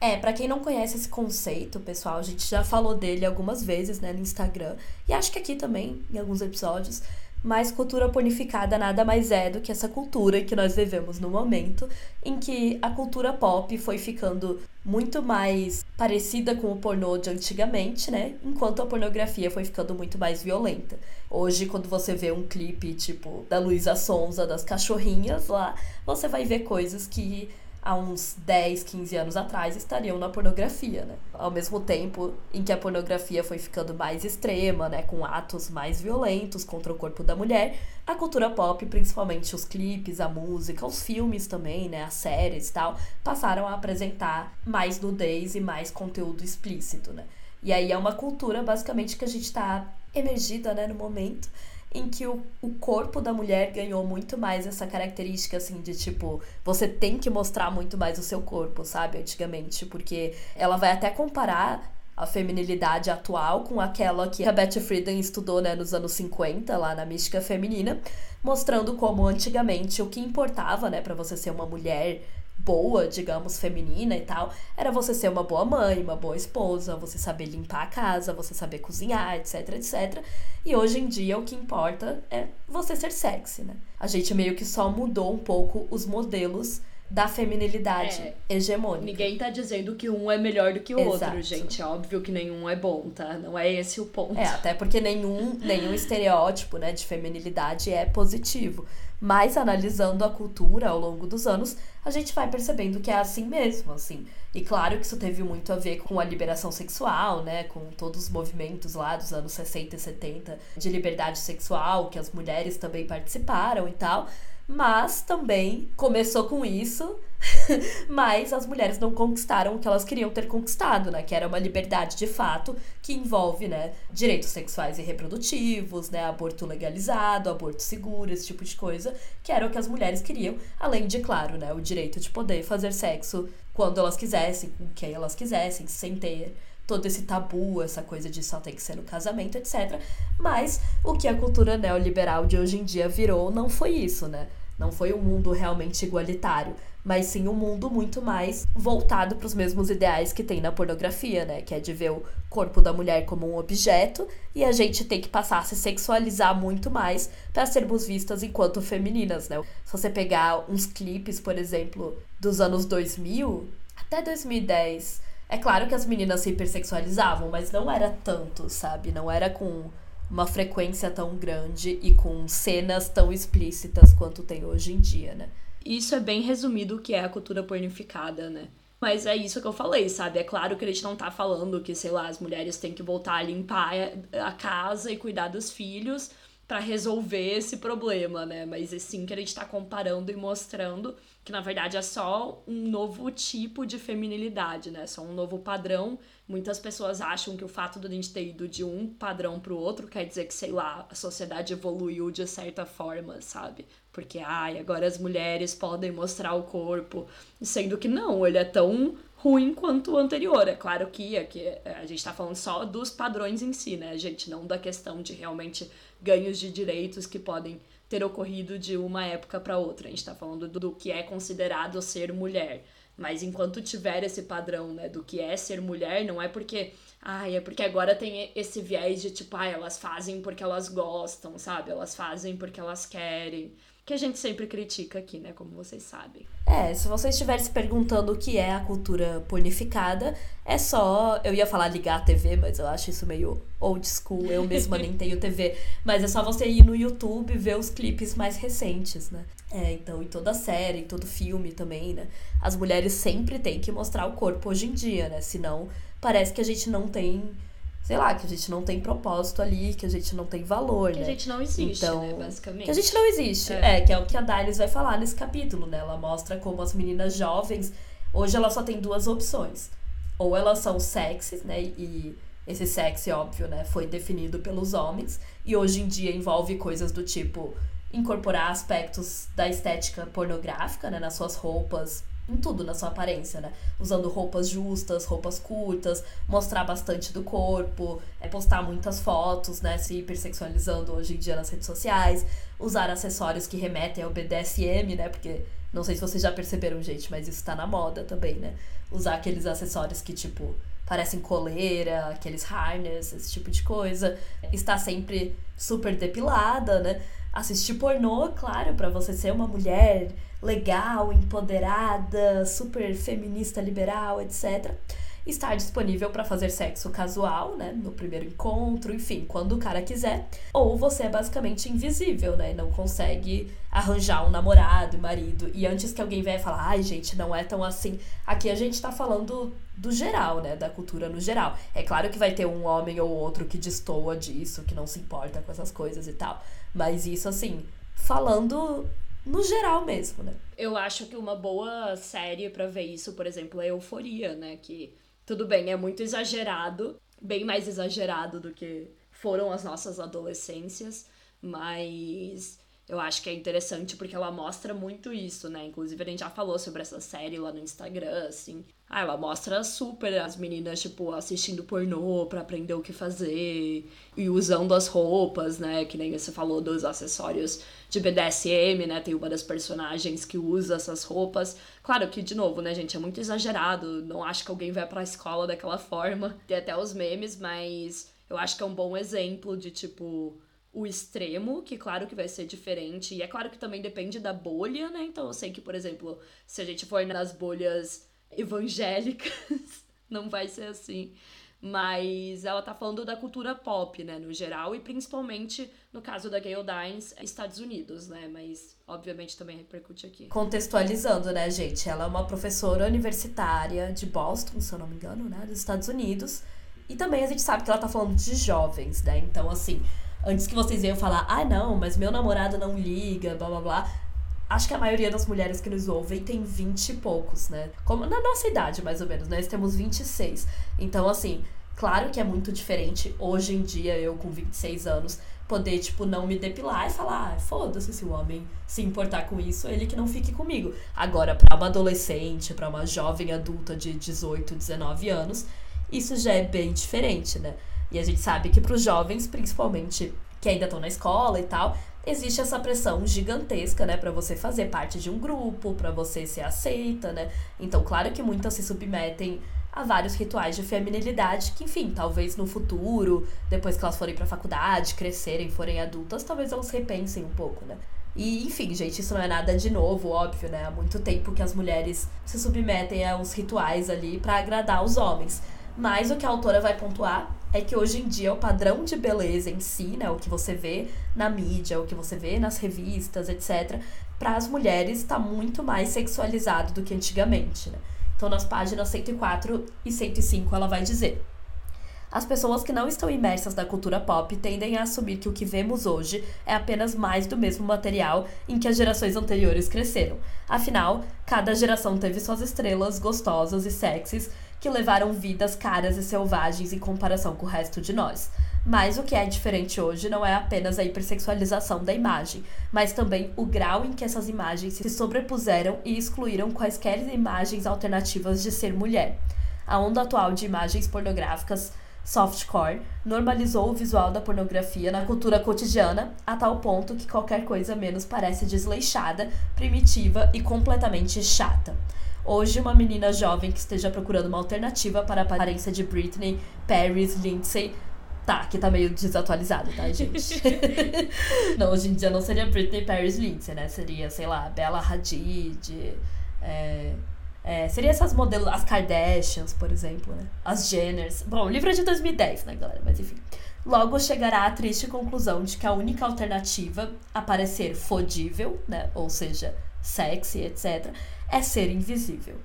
É, para quem não conhece esse conceito, pessoal, a gente já falou dele algumas vezes, né, no Instagram. E acho que aqui também, em alguns episódios. mas cultura pornificada nada mais é do que essa cultura que nós vivemos no momento, em que a cultura pop foi ficando muito mais parecida com o pornô de antigamente, né? Enquanto a pornografia foi ficando muito mais violenta. Hoje, quando você vê um clipe tipo da Luísa Sonza, das cachorrinhas lá, você vai ver coisas que há uns 10, 15 anos atrás estariam na pornografia, né? Ao mesmo tempo em que a pornografia foi ficando mais extrema, né, com atos mais violentos contra o corpo da mulher, a cultura pop, principalmente os clipes, a música, os filmes também, né, as séries e tal, passaram a apresentar mais nudez e mais conteúdo explícito, né? E aí é uma cultura basicamente que a gente tá emergida, né, no momento em que o, o corpo da mulher ganhou muito mais essa característica, assim, de tipo, você tem que mostrar muito mais o seu corpo, sabe? Antigamente, porque ela vai até comparar a feminilidade atual com aquela que a Betty Friedan estudou né, nos anos 50, lá na mística feminina, mostrando como antigamente o que importava, né, para você ser uma mulher boa, digamos, feminina e tal, era você ser uma boa mãe, uma boa esposa, você saber limpar a casa, você saber cozinhar, etc, etc. E hoje em dia o que importa é você ser sexy, né? A gente meio que só mudou um pouco os modelos da feminilidade é, hegemônica. Ninguém tá dizendo que um é melhor do que o Exato. outro, gente. É óbvio que nenhum é bom, tá? Não é esse o ponto. É, até porque nenhum, nenhum estereótipo, né, de feminilidade é positivo. Mas analisando a cultura ao longo dos anos, a gente vai percebendo que é assim mesmo, assim. E claro que isso teve muito a ver com a liberação sexual, né, com todos os movimentos lá dos anos 60 e 70 de liberdade sexual, que as mulheres também participaram e tal. Mas também começou com isso, mas as mulheres não conquistaram o que elas queriam ter conquistado, né? Que era uma liberdade de fato que envolve, né, direitos sexuais e reprodutivos, né, aborto legalizado, aborto seguro, esse tipo de coisa, que era o que as mulheres queriam, além de, claro, né, o direito de poder fazer sexo quando elas quisessem, com quem elas quisessem, sem ter todo esse tabu, essa coisa de só ter que ser no casamento, etc. Mas o que a cultura neoliberal de hoje em dia virou não foi isso, né? Não foi um mundo realmente igualitário, mas sim um mundo muito mais voltado para os mesmos ideais que tem na pornografia, né? Que é de ver o corpo da mulher como um objeto e a gente tem que passar a se sexualizar muito mais para sermos vistas enquanto femininas, né? Se você pegar uns clipes, por exemplo, dos anos 2000 até 2010, é claro que as meninas se hipersexualizavam, mas não era tanto, sabe? Não era com uma frequência tão grande e com cenas tão explícitas quanto tem hoje em dia, né? Isso é bem resumido o que é a cultura pornificada, né? Mas é isso que eu falei, sabe? É claro que a gente não tá falando que, sei lá, as mulheres têm que voltar a limpar a casa e cuidar dos filhos para resolver esse problema, né? Mas é sim que a gente tá comparando e mostrando que na verdade é só um novo tipo de feminilidade, né? Só um novo padrão. Muitas pessoas acham que o fato de a gente ter ido de um padrão para o outro quer dizer que, sei lá, a sociedade evoluiu de certa forma, sabe? Porque, ai, agora as mulheres podem mostrar o corpo, sendo que não, ele é tão ruim quanto o anterior. É claro que aqui a gente está falando só dos padrões em si, né, gente? Não da questão de realmente ganhos de direitos que podem ter ocorrido de uma época para outra. A gente está falando do, que é considerado ser mulher. Mas enquanto tiver esse padrão, né, do que é ser mulher, não é porque, ai, é porque agora tem esse viés de tipo, ah, elas fazem porque elas gostam, sabe? Elas fazem porque elas querem que a gente sempre critica aqui, né? Como vocês sabem. É, se você estiver se perguntando o que é a cultura pornificada, é só. Eu ia falar ligar a TV, mas eu acho isso meio old school. Eu mesma nem tenho TV. Mas é só você ir no YouTube e ver os clipes mais recentes, né? É, então, em toda série, em todo filme também, né? As mulheres sempre têm que mostrar o corpo hoje em dia, né? Senão, parece que a gente não tem sei lá, que a gente não tem propósito ali, que a gente não tem valor, que né? Que a gente não existe, então, né, basicamente. Que a gente não existe, é. é, que é o que a Dailis vai falar nesse capítulo, né? Ela mostra como as meninas jovens, hoje ela só tem duas opções. Ou elas são sexys, né, e esse sexy, óbvio, né, foi definido pelos homens, e hoje em dia envolve coisas do tipo incorporar aspectos da estética pornográfica, né, nas suas roupas, em tudo na sua aparência, né? Usando roupas justas, roupas curtas, mostrar bastante do corpo, é postar muitas fotos, né? Se hipersexualizando hoje em dia nas redes sociais, usar acessórios que remetem ao BDSM, né? Porque não sei se vocês já perceberam, gente, mas isso tá na moda também, né? Usar aqueles acessórios que, tipo, parecem coleira, aqueles harness, esse tipo de coisa. Está sempre super depilada, né? Assistir pornô, claro, para você ser uma mulher legal, empoderada, super feminista, liberal, etc estar disponível para fazer sexo casual, né, no primeiro encontro, enfim, quando o cara quiser, ou você é basicamente invisível, né, não consegue arranjar um namorado marido. E antes que alguém venha falar, ai, gente, não é tão assim. Aqui a gente tá falando do geral, né, da cultura no geral. É claro que vai ter um homem ou outro que destoa disso, que não se importa com essas coisas e tal, mas isso assim, falando no geral mesmo, né? Eu acho que uma boa série para ver isso, por exemplo, é Euforia, né, que tudo bem, é muito exagerado, bem mais exagerado do que foram as nossas adolescências, mas eu acho que é interessante porque ela mostra muito isso, né? Inclusive, a gente já falou sobre essa série lá no Instagram, assim. Ah, ela mostra super as meninas, tipo, assistindo pornô pra aprender o que fazer e usando as roupas, né? Que nem você falou dos acessórios de BDSM, né? Tem uma das personagens que usa essas roupas. Claro que, de novo, né, gente, é muito exagerado. Não acho que alguém vai pra escola daquela forma. Tem até os memes, mas eu acho que é um bom exemplo de, tipo o extremo, que claro que vai ser diferente, e é claro que também depende da bolha, né? Então eu sei que, por exemplo, se a gente for nas bolhas evangélicas, não vai ser assim. Mas ela tá falando da cultura pop, né, no geral, e principalmente no caso da Gayle Dines, Estados Unidos, né? Mas obviamente também repercute aqui. Contextualizando, né, gente? Ela é uma professora universitária de Boston, se eu não me engano, né, dos Estados Unidos. E também a gente sabe que ela tá falando de jovens, né? Então, assim, Antes que vocês venham falar, ah, não, mas meu namorado não liga, blá blá blá. Acho que a maioria das mulheres que nos ouvem tem 20 e poucos, né? Como na nossa idade, mais ou menos, nós temos 26. Então, assim, claro que é muito diferente hoje em dia, eu com 26 anos, poder, tipo, não me depilar e falar, ah, foda-se se o homem se importar com isso, ele que não fique comigo. Agora, para uma adolescente, para uma jovem adulta de 18, 19 anos, isso já é bem diferente, né? E a gente sabe que para os jovens, principalmente que ainda estão na escola e tal, existe essa pressão gigantesca, né, para você fazer parte de um grupo, para você ser aceita, né? Então, claro que muitas se submetem a vários rituais de feminilidade que, enfim, talvez no futuro, depois que elas forem para faculdade, crescerem, forem adultas, talvez elas repensem um pouco, né? E, enfim, gente, isso não é nada de novo, óbvio, né? Há muito tempo que as mulheres se submetem a uns rituais ali para agradar os homens. Mas o que a autora vai pontuar é que hoje em dia o padrão de beleza em si, né, o que você vê na mídia, o que você vê nas revistas, etc., para as mulheres está muito mais sexualizado do que antigamente. Né? Então, nas páginas 104 e 105, ela vai dizer. As pessoas que não estão imersas na cultura pop tendem a assumir que o que vemos hoje é apenas mais do mesmo material em que as gerações anteriores cresceram. Afinal, cada geração teve suas estrelas gostosas e sexys que levaram vidas caras e selvagens em comparação com o resto de nós. Mas o que é diferente hoje não é apenas a hipersexualização da imagem, mas também o grau em que essas imagens se sobrepuseram e excluíram quaisquer imagens alternativas de ser mulher. A onda atual de imagens pornográficas softcore normalizou o visual da pornografia na cultura cotidiana a tal ponto que qualquer coisa menos parece desleixada, primitiva e completamente chata. Hoje, uma menina jovem que esteja procurando uma alternativa para a aparência de Britney, Paris, Lindsay. Tá, que tá meio desatualizado, tá, gente? não, hoje em dia não seria Britney, Paris, Lindsay, né? Seria, sei lá, Bella Hadid. É, é, seria essas modelos, as Kardashians, por exemplo, né? As Jenners. Bom, o livro é de 2010, né, galera? Mas enfim. Logo chegará a triste conclusão de que a única alternativa a parecer fodível, né? Ou seja, sexy, etc., é ser invisível.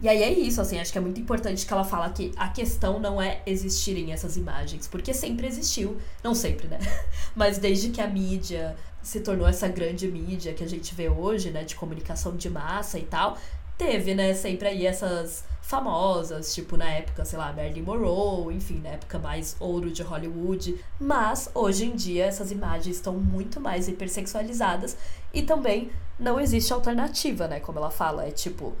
E aí é isso, assim, acho que é muito importante que ela fala que a questão não é existirem essas imagens, porque sempre existiu, não sempre, né? Mas desde que a mídia se tornou essa grande mídia que a gente vê hoje, né, de comunicação de massa e tal, teve, né, sempre aí essas famosas, tipo na época, sei lá, Marilyn Monroe, enfim, na época mais ouro de Hollywood. Mas hoje em dia essas imagens estão muito mais hipersexualizadas e também não existe alternativa, né? Como ela fala, é tipo,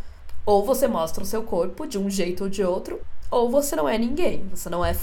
ou você mostra o seu corpo de um jeito ou de outro, ou você não é ninguém, você não é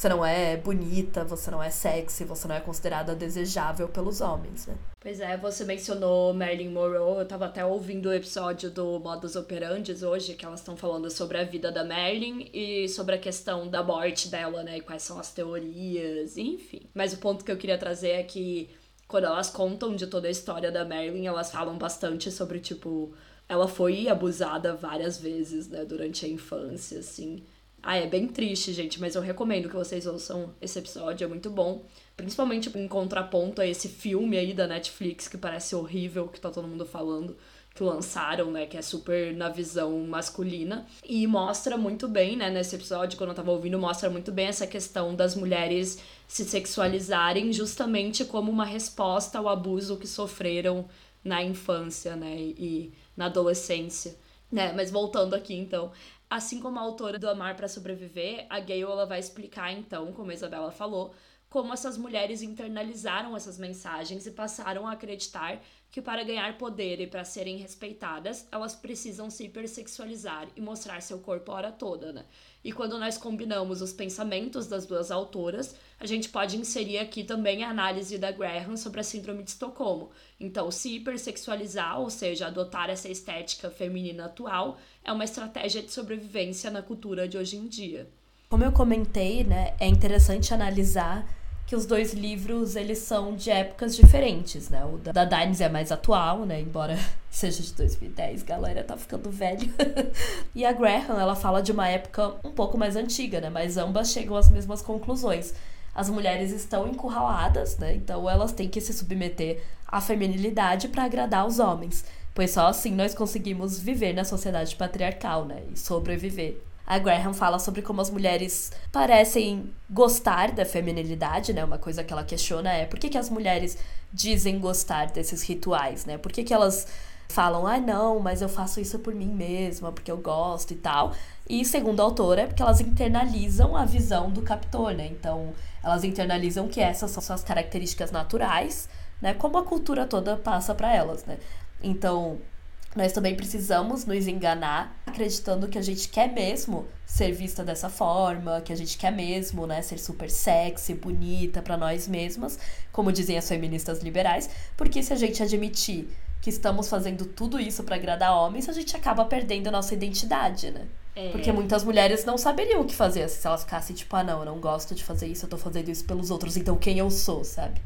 você não é bonita, você não é sexy, você não é considerada desejável pelos homens, né? Pois é, você mencionou Marilyn Monroe, eu tava até ouvindo o episódio do Modus Operandi hoje, que elas estão falando sobre a vida da Marilyn e sobre a questão da morte dela, né, e quais são as teorias, enfim. Mas o ponto que eu queria trazer é que quando elas contam de toda a história da Marilyn, elas falam bastante sobre, tipo, ela foi abusada várias vezes, né, durante a infância, assim. Ah, é bem triste, gente, mas eu recomendo que vocês ouçam esse episódio, é muito bom. Principalmente em contraponto a esse filme aí da Netflix que parece horrível, que tá todo mundo falando, que lançaram, né, que é super na visão masculina. E mostra muito bem, né, nesse episódio, quando eu tava ouvindo, mostra muito bem essa questão das mulheres se sexualizarem justamente como uma resposta ao abuso que sofreram na infância, né, e na adolescência. Né, mas voltando aqui então, Assim como a autora do Amar para Sobreviver, a Gayle ela vai explicar então, como a Isabela falou, como essas mulheres internalizaram essas mensagens e passaram a acreditar que para ganhar poder e para serem respeitadas, elas precisam se hipersexualizar e mostrar seu corpo a hora toda, né? E quando nós combinamos os pensamentos das duas autoras, a gente pode inserir aqui também a análise da Graham sobre a síndrome de Estocolmo. Então, se hipersexualizar, ou seja, adotar essa estética feminina atual, é uma estratégia de sobrevivência na cultura de hoje em dia. Como eu comentei, né, é interessante analisar que os dois livros eles são de épocas diferentes, né? O da Dines é mais atual, né? Embora seja de 2010, galera tá ficando velho. e a Graham, ela fala de uma época um pouco mais antiga, né? Mas ambas chegam às mesmas conclusões. As mulheres estão encurraladas, né? Então elas têm que se submeter à feminilidade para agradar os homens, pois só assim nós conseguimos viver na sociedade patriarcal, né? E sobreviver. A Graham fala sobre como as mulheres parecem gostar da feminilidade, né? Uma coisa que ela questiona é por que, que as mulheres dizem gostar desses rituais, né? Por que, que elas falam, ah, não, mas eu faço isso por mim mesma, porque eu gosto e tal. E segundo a autora, é porque elas internalizam a visão do captor, né? Então, elas internalizam que essas são suas características naturais, né? Como a cultura toda passa para elas, né? Então, nós também precisamos nos enganar acreditando que a gente quer mesmo ser vista dessa forma, que a gente quer mesmo, né, ser super sexy, bonita para nós mesmas, como dizem as feministas liberais, porque se a gente admitir que estamos fazendo tudo isso para agradar homens, a gente acaba perdendo a nossa identidade, né? É. Porque muitas mulheres não saberiam o que fazer se elas ficassem tipo, ah, não, eu não gosto de fazer isso, eu tô fazendo isso pelos outros, então quem eu sou, sabe?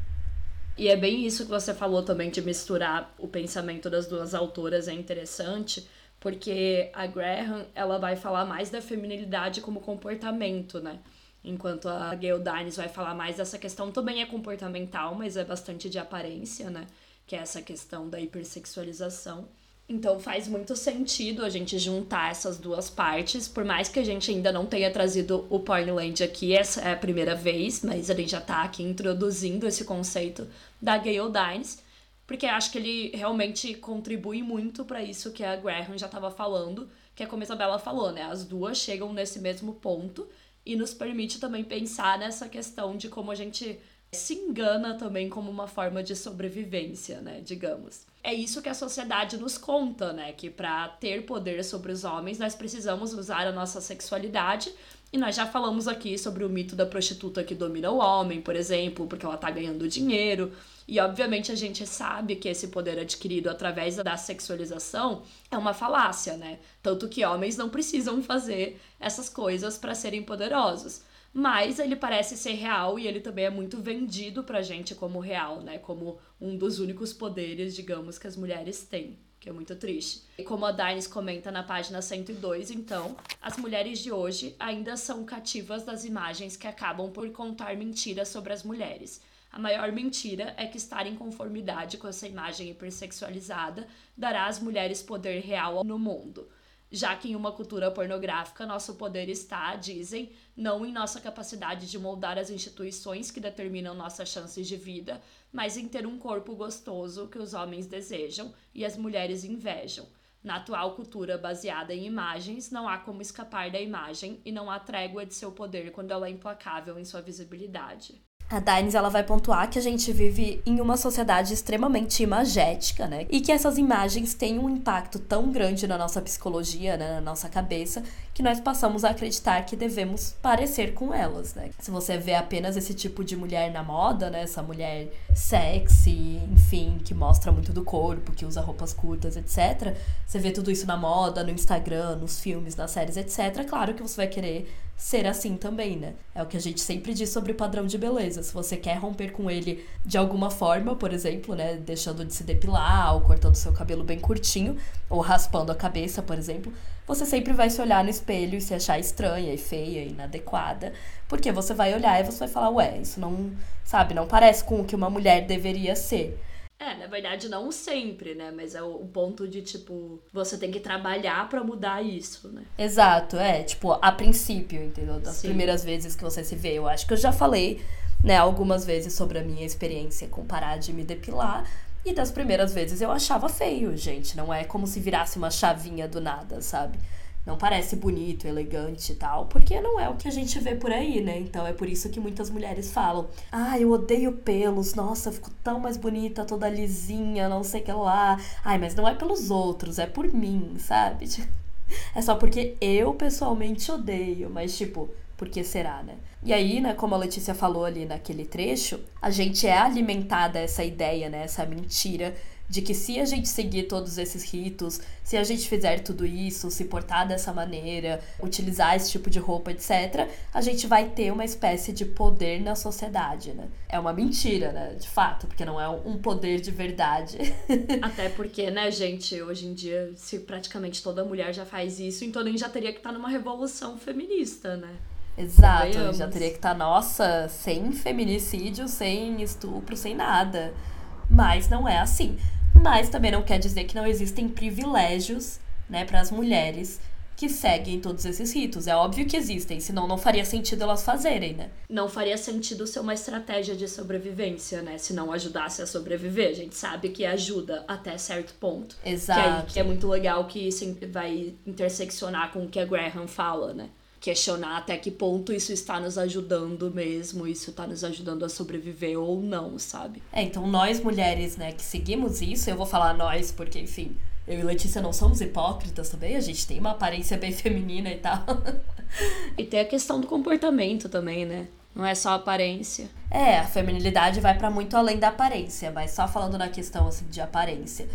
E é bem isso que você falou também de misturar o pensamento das duas autoras, é interessante, porque a Graham, ela vai falar mais da feminilidade como comportamento, né? Enquanto a Gail Dines vai falar mais dessa questão, também é comportamental, mas é bastante de aparência, né? Que é essa questão da hipersexualização. Então faz muito sentido a gente juntar essas duas partes, por mais que a gente ainda não tenha trazido o Pornland aqui, essa é a primeira vez, mas a gente já tá aqui introduzindo esse conceito da Gayle Dines, porque acho que ele realmente contribui muito para isso que a Graham já estava falando, que é como a Isabela falou, né? As duas chegam nesse mesmo ponto e nos permite também pensar nessa questão de como a gente se engana também como uma forma de sobrevivência, né, digamos. É isso que a sociedade nos conta, né, que para ter poder sobre os homens nós precisamos usar a nossa sexualidade. E nós já falamos aqui sobre o mito da prostituta que domina o homem, por exemplo, porque ela tá ganhando dinheiro. E obviamente a gente sabe que esse poder adquirido através da sexualização é uma falácia, né? Tanto que homens não precisam fazer essas coisas para serem poderosos mas ele parece ser real e ele também é muito vendido pra gente como real, né? Como um dos únicos poderes, digamos, que as mulheres têm. Que é muito triste. E como a Dines comenta na página 102, então, as mulheres de hoje ainda são cativas das imagens que acabam por contar mentiras sobre as mulheres. A maior mentira é que estar em conformidade com essa imagem hipersexualizada dará às mulheres poder real no mundo já que em uma cultura pornográfica nosso poder está, dizem, não em nossa capacidade de moldar as instituições que determinam nossas chances de vida, mas em ter um corpo gostoso que os homens desejam e as mulheres invejam. Na atual cultura baseada em imagens, não há como escapar da imagem e não há trégua de seu poder quando ela é implacável em sua visibilidade. A Dines ela vai pontuar que a gente vive em uma sociedade extremamente imagética, né? E que essas imagens têm um impacto tão grande na nossa psicologia, né? na nossa cabeça, que nós passamos a acreditar que devemos parecer com elas, né? Se você vê apenas esse tipo de mulher na moda, né? Essa mulher sexy, enfim, que mostra muito do corpo, que usa roupas curtas, etc. Você vê tudo isso na moda, no Instagram, nos filmes, nas séries, etc. Claro que você vai querer ser assim também, né? É o que a gente sempre diz sobre o padrão de beleza. Se você quer romper com ele de alguma forma, por exemplo, né, deixando de se depilar, ou cortando seu cabelo bem curtinho, ou raspando a cabeça, por exemplo, você sempre vai se olhar no espelho e se achar estranha e feia e inadequada, porque você vai olhar e você vai falar, ué, isso não, sabe, não parece com o que uma mulher deveria ser. É, na verdade, não sempre, né? Mas é o, ponto de, tipo, você tem que trabalhar para mudar isso, né? Exato, é. Tipo, a princípio, entendeu? Das Sim. primeiras vezes que você se vê. Eu acho que eu já falei, né, algumas vezes sobre a minha experiência com parar de me depilar. E das primeiras vezes eu achava feio, gente. Não é como se virasse uma chavinha do nada, sabe? não parece bonito, elegante e tal, porque não é o que a gente vê por aí, né? Então é por isso que muitas mulheres falam: "Ah, eu odeio pelos. Nossa, fico tão mais bonita, toda lisinha, não sei o que lá. Ai, mas não é pelos outros, é por mim, sabe? É só porque eu pessoalmente odeio, mas tipo, por que será, né? E aí, né, como a Letícia falou ali naquele trecho, a gente é alimentada essa ideia, né, essa mentira de que se a gente seguir todos esses ritos, se a gente fizer tudo isso, se portar dessa maneira, utilizar esse tipo de roupa, etc., a gente vai ter uma espécie de poder na sociedade, né? É uma mentira, né? De fato, porque não é um poder de verdade. Até porque, né, gente, hoje em dia, se praticamente toda mulher já faz isso, então gente já teria que estar numa revolução feminista, né? Exato, já teria que estar, nossa, sem feminicídio, sem estupro, sem nada. Mas não é assim. Mas também não quer dizer que não existem privilégios, né, para as mulheres que seguem todos esses ritos. É óbvio que existem, senão não faria sentido elas fazerem, né? Não faria sentido ser uma estratégia de sobrevivência, né? Se não ajudasse a sobreviver. A gente sabe que ajuda até certo ponto. Exato. Que, aí, que é muito legal que isso vai interseccionar com o que a Graham fala, né? Questionar até que ponto isso está nos ajudando mesmo, isso está nos ajudando a sobreviver ou não, sabe? É, então nós mulheres, né, que seguimos isso, eu vou falar nós porque, enfim, eu e Letícia não somos hipócritas também, a gente tem uma aparência bem feminina e tal. e tem a questão do comportamento também, né? Não é só aparência. É, a feminilidade vai para muito além da aparência, mas só falando na questão assim de aparência.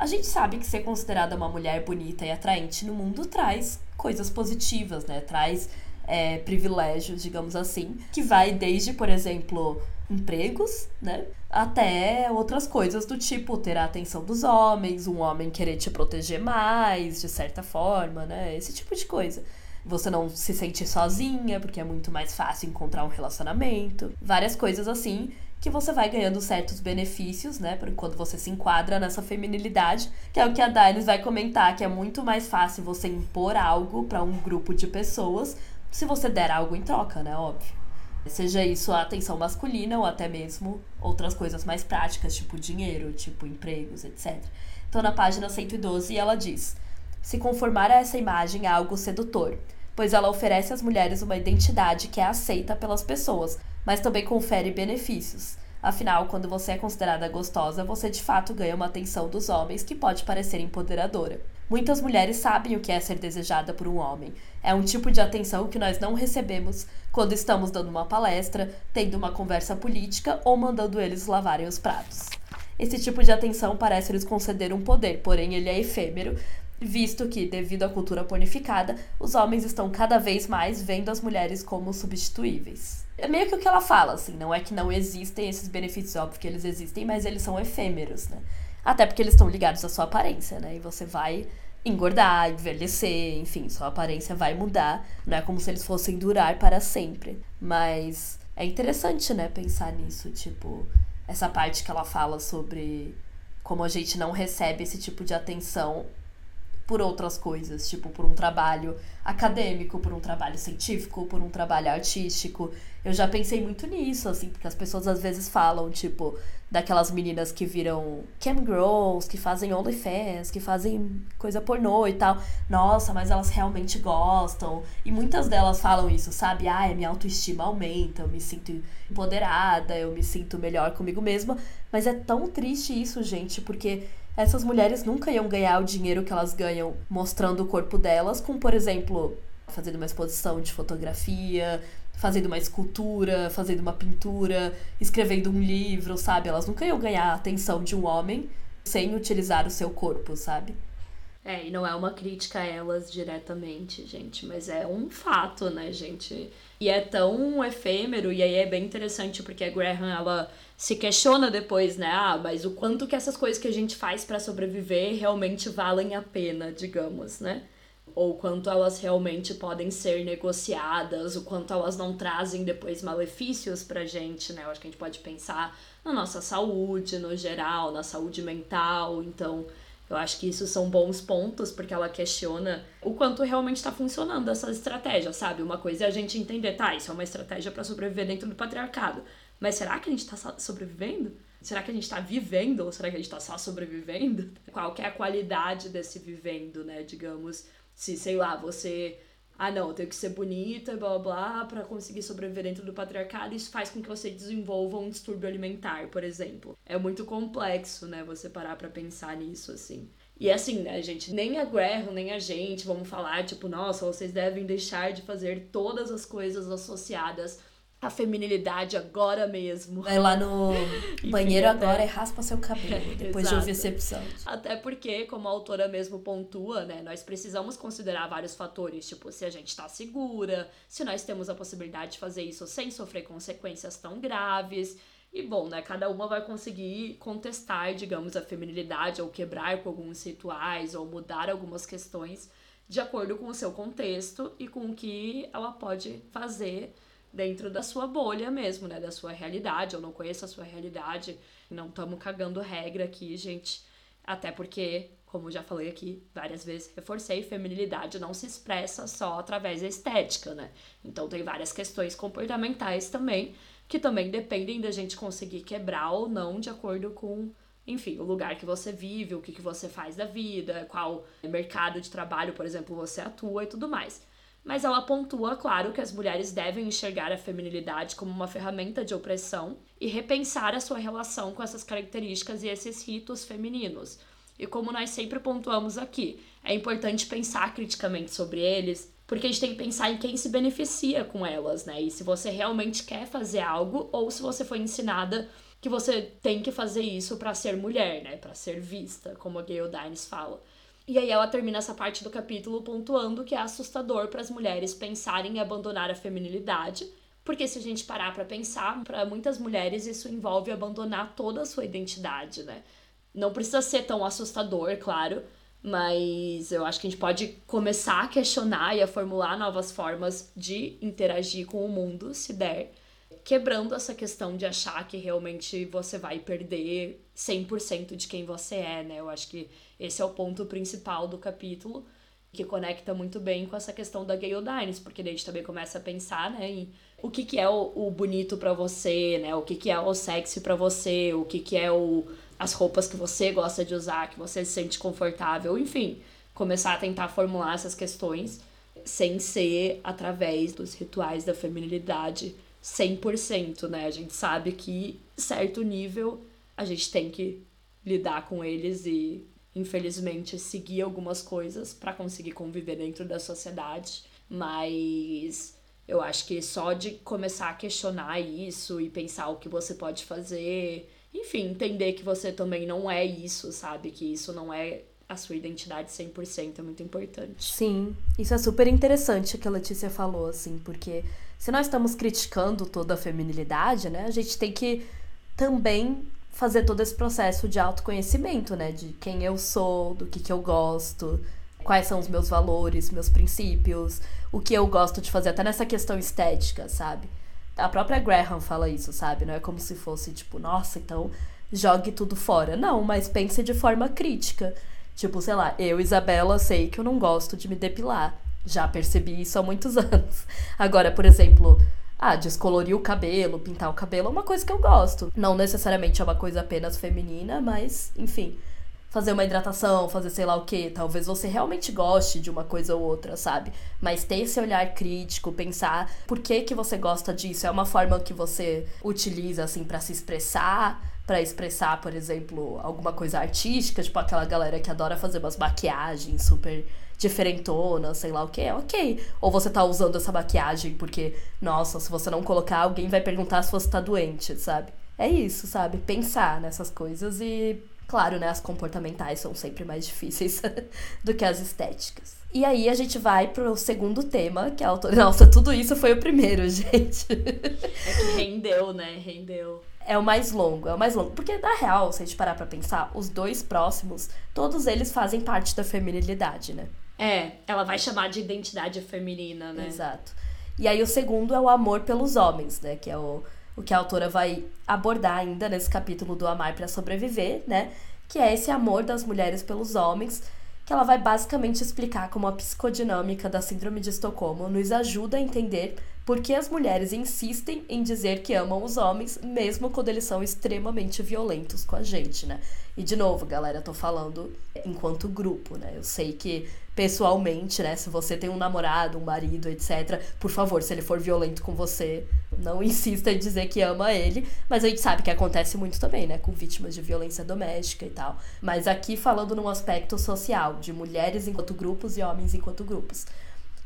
A gente sabe que ser considerada uma mulher bonita e atraente no mundo traz coisas positivas, né? Traz é, privilégios, digamos assim, que vai desde, por exemplo, empregos, né? Até outras coisas do tipo ter a atenção dos homens, um homem querer te proteger mais, de certa forma, né? Esse tipo de coisa. Você não se sente sozinha, porque é muito mais fácil encontrar um relacionamento. Várias coisas assim que você vai ganhando certos benefícios, né? Quando você se enquadra nessa feminilidade, que é o que a Dainis vai comentar, que é muito mais fácil você impor algo para um grupo de pessoas se você der algo em troca, né? Óbvio. Seja isso a atenção masculina ou até mesmo outras coisas mais práticas, tipo dinheiro, tipo empregos, etc. Então, na página 112, ela diz: se conformar a essa imagem é algo sedutor, pois ela oferece às mulheres uma identidade que é aceita pelas pessoas, mas também confere benefícios. Afinal, quando você é considerada gostosa, você de fato ganha uma atenção dos homens que pode parecer empoderadora. Muitas mulheres sabem o que é ser desejada por um homem. É um tipo de atenção que nós não recebemos quando estamos dando uma palestra, tendo uma conversa política ou mandando eles lavarem os pratos. Esse tipo de atenção parece lhes conceder um poder, porém ele é efêmero, visto que, devido à cultura ponificada, os homens estão cada vez mais vendo as mulheres como substituíveis. É meio que o que ela fala, assim, não é que não existem esses benefícios, óbvio que eles existem, mas eles são efêmeros, né? Até porque eles estão ligados à sua aparência, né? E você vai engordar, envelhecer, enfim, sua aparência vai mudar. Não é como se eles fossem durar para sempre. Mas é interessante, né, pensar nisso, tipo, essa parte que ela fala sobre como a gente não recebe esse tipo de atenção por outras coisas, tipo por um trabalho acadêmico, por um trabalho científico, por um trabalho artístico. Eu já pensei muito nisso, assim, porque as pessoas às vezes falam, tipo, daquelas meninas que viram cam girls, que fazem OnlyFans, que fazem coisa pornô e tal. Nossa, mas elas realmente gostam. E muitas delas falam isso, sabe? Ah, minha autoestima aumenta, eu me sinto empoderada, eu me sinto melhor comigo mesma. Mas é tão triste isso, gente, porque essas mulheres nunca iam ganhar o dinheiro que elas ganham mostrando o corpo delas, com, por exemplo, fazendo uma exposição de fotografia, fazendo uma escultura, fazendo uma pintura, escrevendo um livro, sabe? Elas nunca iam ganhar a atenção de um homem sem utilizar o seu corpo, sabe? É, e não é uma crítica a elas diretamente, gente, mas é um fato, né, gente? E é tão efêmero, e aí é bem interessante porque a Graham, ela se questiona depois, né? Ah, mas o quanto que essas coisas que a gente faz para sobreviver realmente valem a pena, digamos, né? ou quanto elas realmente podem ser negociadas, o quanto elas não trazem depois malefícios pra gente, né? Eu acho que a gente pode pensar na nossa saúde no geral, na saúde mental, então eu acho que isso são bons pontos, porque ela questiona o quanto realmente está funcionando essa estratégia, sabe? Uma coisa é a gente entender, tá, isso é uma estratégia para sobreviver dentro do patriarcado, mas será que a gente está sobrevivendo? Será que a gente está vivendo ou será que a gente está só sobrevivendo? Qual é a qualidade desse vivendo, né? Digamos, se, sei lá, você. Ah, não, tem que ser bonita blá blá blá pra conseguir sobreviver dentro do patriarcado. Isso faz com que você desenvolva um distúrbio alimentar, por exemplo. É muito complexo, né, você parar pra pensar nisso, assim. E assim, né, gente, nem a Graham, nem a gente vamos falar, tipo, nossa, vocês devem deixar de fazer todas as coisas associadas a feminilidade agora mesmo. Vai lá no banheiro agora e raspa seu cabelo, depois de ouvir esse episódio. Até porque, como a autora mesmo pontua, né, nós precisamos considerar vários fatores, tipo, se a gente tá segura, se nós temos a possibilidade de fazer isso sem sofrer consequências tão graves. E bom, né, cada uma vai conseguir contestar, digamos, a feminilidade ou quebrar com alguns rituais ou mudar algumas questões de acordo com o seu contexto e com o que ela pode fazer dentro da sua bolha mesmo, né? Da sua realidade. Eu não conheço a sua realidade. Não estamos cagando regra aqui, gente. Até porque, como já falei aqui várias vezes, reforcei, feminilidade não se expressa só através da estética, né? Então tem várias questões comportamentais também, que também dependem da gente conseguir quebrar ou não de acordo com enfim, o lugar que você vive, o que, que você faz da vida, qual mercado de trabalho, por exemplo, você atua e tudo mais mas ela pontua, claro, que as mulheres devem enxergar a feminilidade como uma ferramenta de opressão e repensar a sua relação com essas características e esses ritos femininos. E como nós sempre pontuamos aqui, é importante pensar criticamente sobre eles, porque a gente tem que pensar em quem se beneficia com elas, né? E se você realmente quer fazer algo ou se você foi ensinada que você tem que fazer isso para ser mulher, né? Para ser vista, como a Gayle Dines fala. E aí ela termina essa parte do capítulo pontuando que é assustador para as mulheres pensarem em abandonar a feminilidade, porque se a gente parar para pensar, para muitas mulheres isso envolve abandonar toda a sua identidade, né? Não precisa ser tão assustador, claro, mas eu acho que a gente pode começar a questionar e a formular novas formas de interagir com o mundo, se der, quebrando essa questão de achar que realmente você vai perder 100% de quem você é, né? Eu acho que esse é o ponto principal do capítulo, que conecta muito bem com essa questão da Gale Dines, porque daí a gente também começa a pensar, né, em o que, que é o, o bonito para você, né? O que, que é o sexy para você, o que, que é o, as roupas que você gosta de usar, que você se sente confortável, enfim, começar a tentar formular essas questões sem ser através dos rituais da feminilidade 100%, né? A gente sabe que certo nível a gente tem que lidar com eles e infelizmente, seguir algumas coisas para conseguir conviver dentro da sociedade, mas eu acho que só de começar a questionar isso e pensar o que você pode fazer, enfim, entender que você também não é isso, sabe? Que isso não é a sua identidade 100% é muito importante. Sim, isso é super interessante que a Letícia falou, assim, porque se nós estamos criticando toda a feminilidade, né, a gente tem que também fazer todo esse processo de autoconhecimento, né? De quem eu sou, do que, que eu gosto, quais são os meus valores, meus princípios, o que eu gosto de fazer, até nessa questão estética, sabe? A própria Graham fala isso, sabe? Não é como se fosse tipo, nossa, então jogue tudo fora. Não, mas pense de forma crítica. Tipo, sei lá, eu, Isabela, sei que eu não gosto de me depilar. Já percebi isso há muitos anos. Agora, por exemplo, Ah, descolorir o cabelo, pintar o cabelo é uma coisa que eu gosto. Não necessariamente é uma coisa apenas feminina, mas, enfim fazer uma hidratação, fazer sei lá o que. Talvez você realmente goste de uma coisa ou outra, sabe? Mas ter esse olhar crítico, pensar por que que você gosta disso. É uma forma que você utiliza, assim, para se expressar, para expressar, por exemplo, alguma coisa artística, tipo aquela galera que adora fazer umas maquiagens super diferentonas, sei lá o que, ok. Ou você tá usando essa maquiagem porque, nossa, se você não colocar, alguém vai perguntar se você tá doente, sabe? É isso, sabe? Pensar nessas coisas e Claro, né, as comportamentais são sempre mais difíceis do que as estéticas. E aí a gente vai pro segundo tema, que é a autora. Nossa, tudo isso foi o primeiro, gente. É que rendeu, né? Rendeu. É o mais longo, é o mais longo. Porque, na real, se a gente parar pra pensar, os dois próximos, todos eles fazem parte da feminilidade, né? É, ela vai chamar de identidade feminina, né? Exato. E aí o segundo é o amor pelos homens, né? Que é o o que a autora vai abordar ainda nesse capítulo do Amar para Sobreviver, né? Que é esse amor das mulheres pelos homens, que ela vai basicamente explicar como a psicodinâmica da Síndrome de Estocolmo nos ajuda a entender por que as mulheres insistem em dizer que amam os homens, mesmo quando eles são extremamente violentos com a gente, né? E de novo, galera, eu tô falando enquanto grupo, né? Eu sei que pessoalmente, né, se você tem um namorado, um marido, etc, por favor, se ele for violento com você, não insista em dizer que ama ele, mas a gente sabe que acontece muito também, né, com vítimas de violência doméstica e tal. Mas aqui falando num aspecto social, de mulheres enquanto grupos e homens enquanto grupos.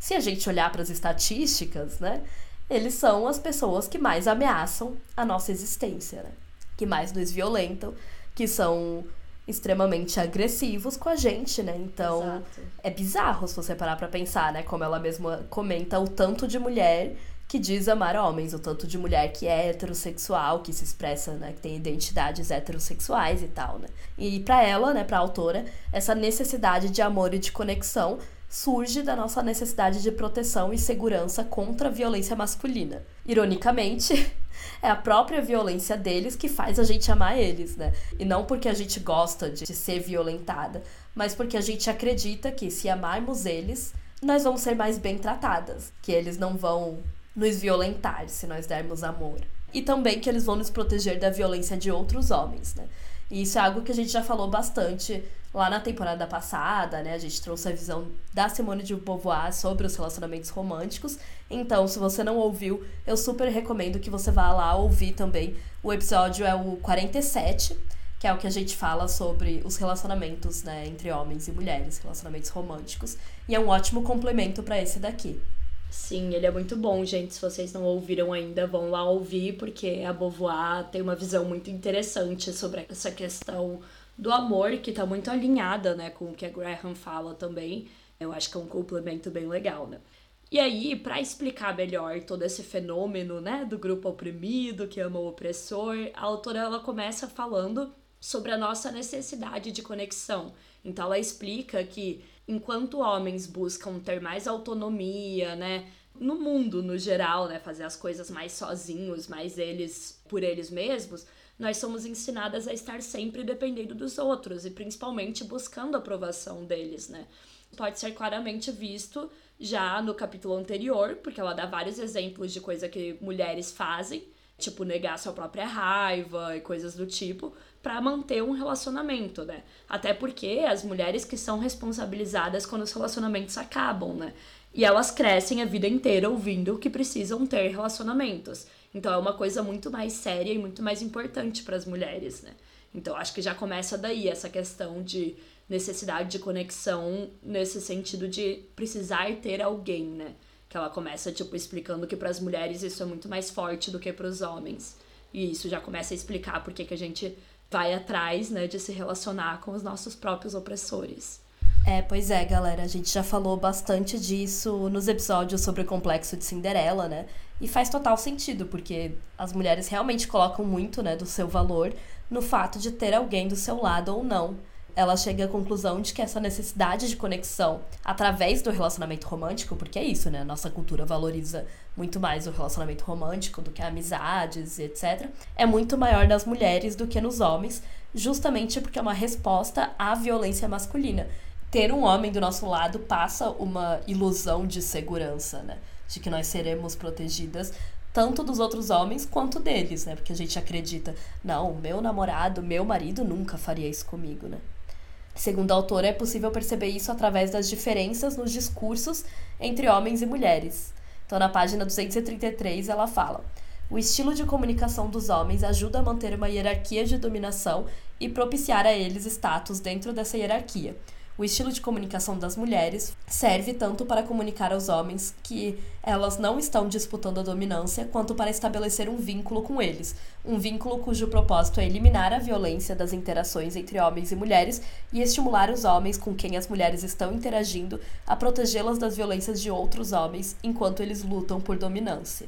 Se a gente olhar para as estatísticas, né, eles são as pessoas que mais ameaçam a nossa existência, né? Que mais nos violentam, que são extremamente agressivos com a gente, né? Então, Exato. é bizarro se você parar para pensar, né, como ela mesma comenta o tanto de mulher que diz amar homens, o tanto de mulher que é heterossexual, que se expressa, né, que tem identidades heterossexuais e tal, né? E para ela, né, para autora, essa necessidade de amor e de conexão surge da nossa necessidade de proteção e segurança contra a violência masculina. Ironicamente, é a própria violência deles que faz a gente amar eles, né? E não porque a gente gosta de, de ser violentada, mas porque a gente acredita que se amarmos eles, nós vamos ser mais bem tratadas, que eles não vão nos violentar se nós dermos amor. E também que eles vão nos proteger da violência de outros homens, né? E isso é algo que a gente já falou bastante lá na temporada passada, né? A gente trouxe a visão da Simone de Beauvoir sobre os relacionamentos românticos. Então, se você não ouviu, eu super recomendo que você vá lá ouvir também. O episódio é o 47, que é o que a gente fala sobre os relacionamentos, né, entre homens e mulheres, relacionamentos românticos, e é um ótimo complemento para esse daqui. Sim, ele é muito bom, gente. Se vocês não ouviram ainda, vão lá ouvir, porque a Beauvoir tem uma visão muito interessante sobre essa questão do amor, que tá muito alinhada, né, com o que a Graham fala também. Eu acho que é um complemento bem legal, né? E aí, para explicar melhor todo esse fenômeno, né, do grupo oprimido que ama o opressor, a autora ela começa falando sobre a nossa necessidade de conexão. Então ela explica que enquanto homens buscam ter mais autonomia, né, no mundo no geral, né, fazer as coisas mais sozinhos, mais eles por eles mesmos, nós somos ensinadas a estar sempre dependendo dos outros e principalmente buscando a aprovação deles, né? Pode ser claramente visto já no capítulo anterior, porque ela dá vários exemplos de coisa que mulheres fazem, tipo negar sua própria raiva e coisas do tipo, para manter um relacionamento, né? Até porque as mulheres que são responsabilizadas quando os relacionamentos acabam, né? E elas crescem a vida inteira ouvindo que precisam ter relacionamentos. Então é uma coisa muito mais séria e muito mais importante para as mulheres, né? Então acho que já começa daí essa questão de necessidade de conexão nesse sentido de precisar ter alguém, né? Que ela começa tipo explicando que para as mulheres isso é muito mais forte do que para os homens. E isso já começa a explicar por que a gente vai atrás, né, de se relacionar com os nossos próprios opressores. É, pois é, galera. A gente já falou bastante disso nos episódios sobre o complexo de Cinderela, né? E faz total sentido, porque as mulheres realmente colocam muito, né, do seu valor no fato de ter alguém do seu lado ou não. Ela chega à conclusão de que essa necessidade de conexão através do relacionamento romântico, porque é isso, né? Nossa cultura valoriza muito mais o relacionamento romântico do que amizades, etc. É muito maior nas mulheres do que nos homens, justamente porque é uma resposta à violência masculina ter um homem do nosso lado passa uma ilusão de segurança, né? De que nós seremos protegidas tanto dos outros homens quanto deles, né? Porque a gente acredita, não, meu namorado, meu marido nunca faria isso comigo, né? Segundo a autora, é possível perceber isso através das diferenças nos discursos entre homens e mulheres. Então, na página 233, ela fala: o estilo de comunicação dos homens ajuda a manter uma hierarquia de dominação e propiciar a eles status dentro dessa hierarquia. O estilo de comunicação das mulheres serve tanto para comunicar aos homens que elas não estão disputando a dominância, quanto para estabelecer um vínculo com eles, um vínculo cujo propósito é eliminar a violência das interações entre homens e mulheres e estimular os homens com quem as mulheres estão interagindo a protegê-las das violências de outros homens enquanto eles lutam por dominância.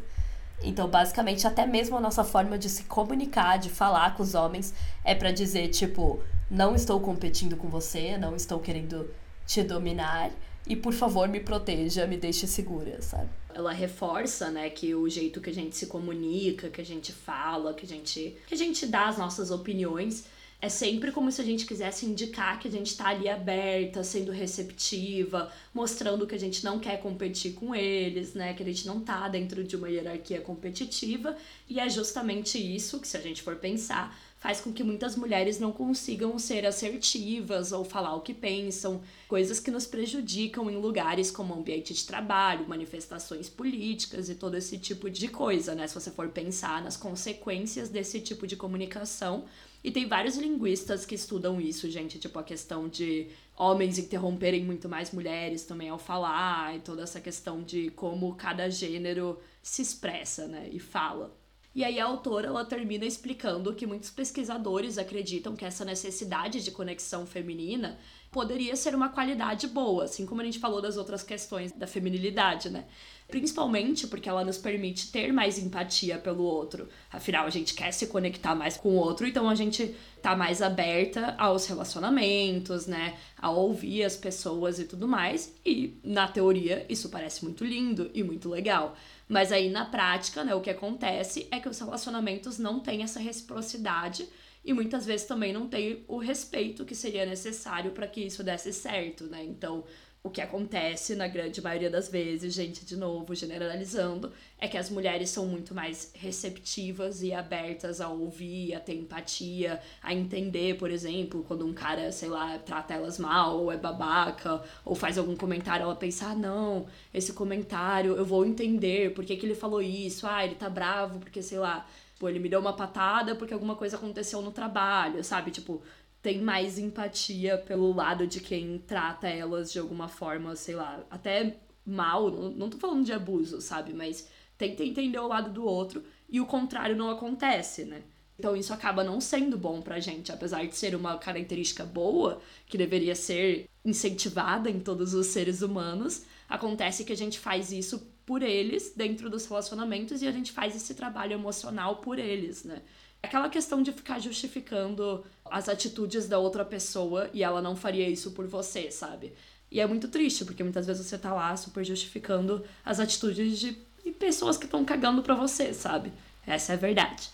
Então, basicamente, até mesmo a nossa forma de se comunicar, de falar com os homens, é para dizer, tipo, não estou competindo com você, não estou querendo te dominar e por favor me proteja, me deixe segura, sabe? Ela reforça, né, que o jeito que a gente se comunica, que a gente fala, que a gente que a gente dá as nossas opiniões é sempre como se a gente quisesse indicar que a gente está ali aberta, sendo receptiva, mostrando que a gente não quer competir com eles, né? Que a gente não tá dentro de uma hierarquia competitiva. E é justamente isso que, se a gente for pensar, faz com que muitas mulheres não consigam ser assertivas ou falar o que pensam, coisas que nos prejudicam em lugares como ambiente de trabalho, manifestações políticas e todo esse tipo de coisa, né? Se você for pensar nas consequências desse tipo de comunicação. E tem vários linguistas que estudam isso, gente, tipo a questão de homens interromperem muito mais mulheres também ao falar, e toda essa questão de como cada gênero se expressa, né, e fala. E aí a autora ela termina explicando que muitos pesquisadores acreditam que essa necessidade de conexão feminina poderia ser uma qualidade boa, assim como a gente falou das outras questões da feminilidade, né? Principalmente porque ela nos permite ter mais empatia pelo outro. Afinal, a gente quer se conectar mais com o outro, então a gente tá mais aberta aos relacionamentos, né? A ouvir as pessoas e tudo mais. E na teoria, isso parece muito lindo e muito legal. Mas aí na prática, né, o que acontece é que os relacionamentos não têm essa reciprocidade e muitas vezes também não tem o respeito que seria necessário para que isso desse certo, né? Então, o que acontece na grande maioria das vezes, gente, de novo, generalizando, é que as mulheres são muito mais receptivas e abertas a ouvir, a ter empatia, a entender, por exemplo, quando um cara, sei lá, trata elas mal, ou é babaca, ou faz algum comentário, ela pensa, ah, não, esse comentário eu vou entender, por que, que ele falou isso? Ah, ele tá bravo porque, sei lá, Pô, ele me deu uma patada porque alguma coisa aconteceu no trabalho, sabe? Tipo, tem mais empatia pelo lado de quem trata elas de alguma forma, sei lá, até mal, não, tô falando de abuso, sabe? Mas tenta entender o lado do outro e o contrário não acontece, né? Então isso acaba não sendo bom pra gente, apesar de ser uma característica boa, que deveria ser incentivada em todos os seres humanos, acontece que a gente faz isso por eles dentro dos relacionamentos e a gente faz esse trabalho emocional por eles, né? Aquela questão de ficar justificando as atitudes da outra pessoa e ela não faria isso por você, sabe? E é muito triste, porque muitas vezes você tá lá super justificando as atitudes de pessoas que estão cagando pra você, sabe? Essa é a verdade.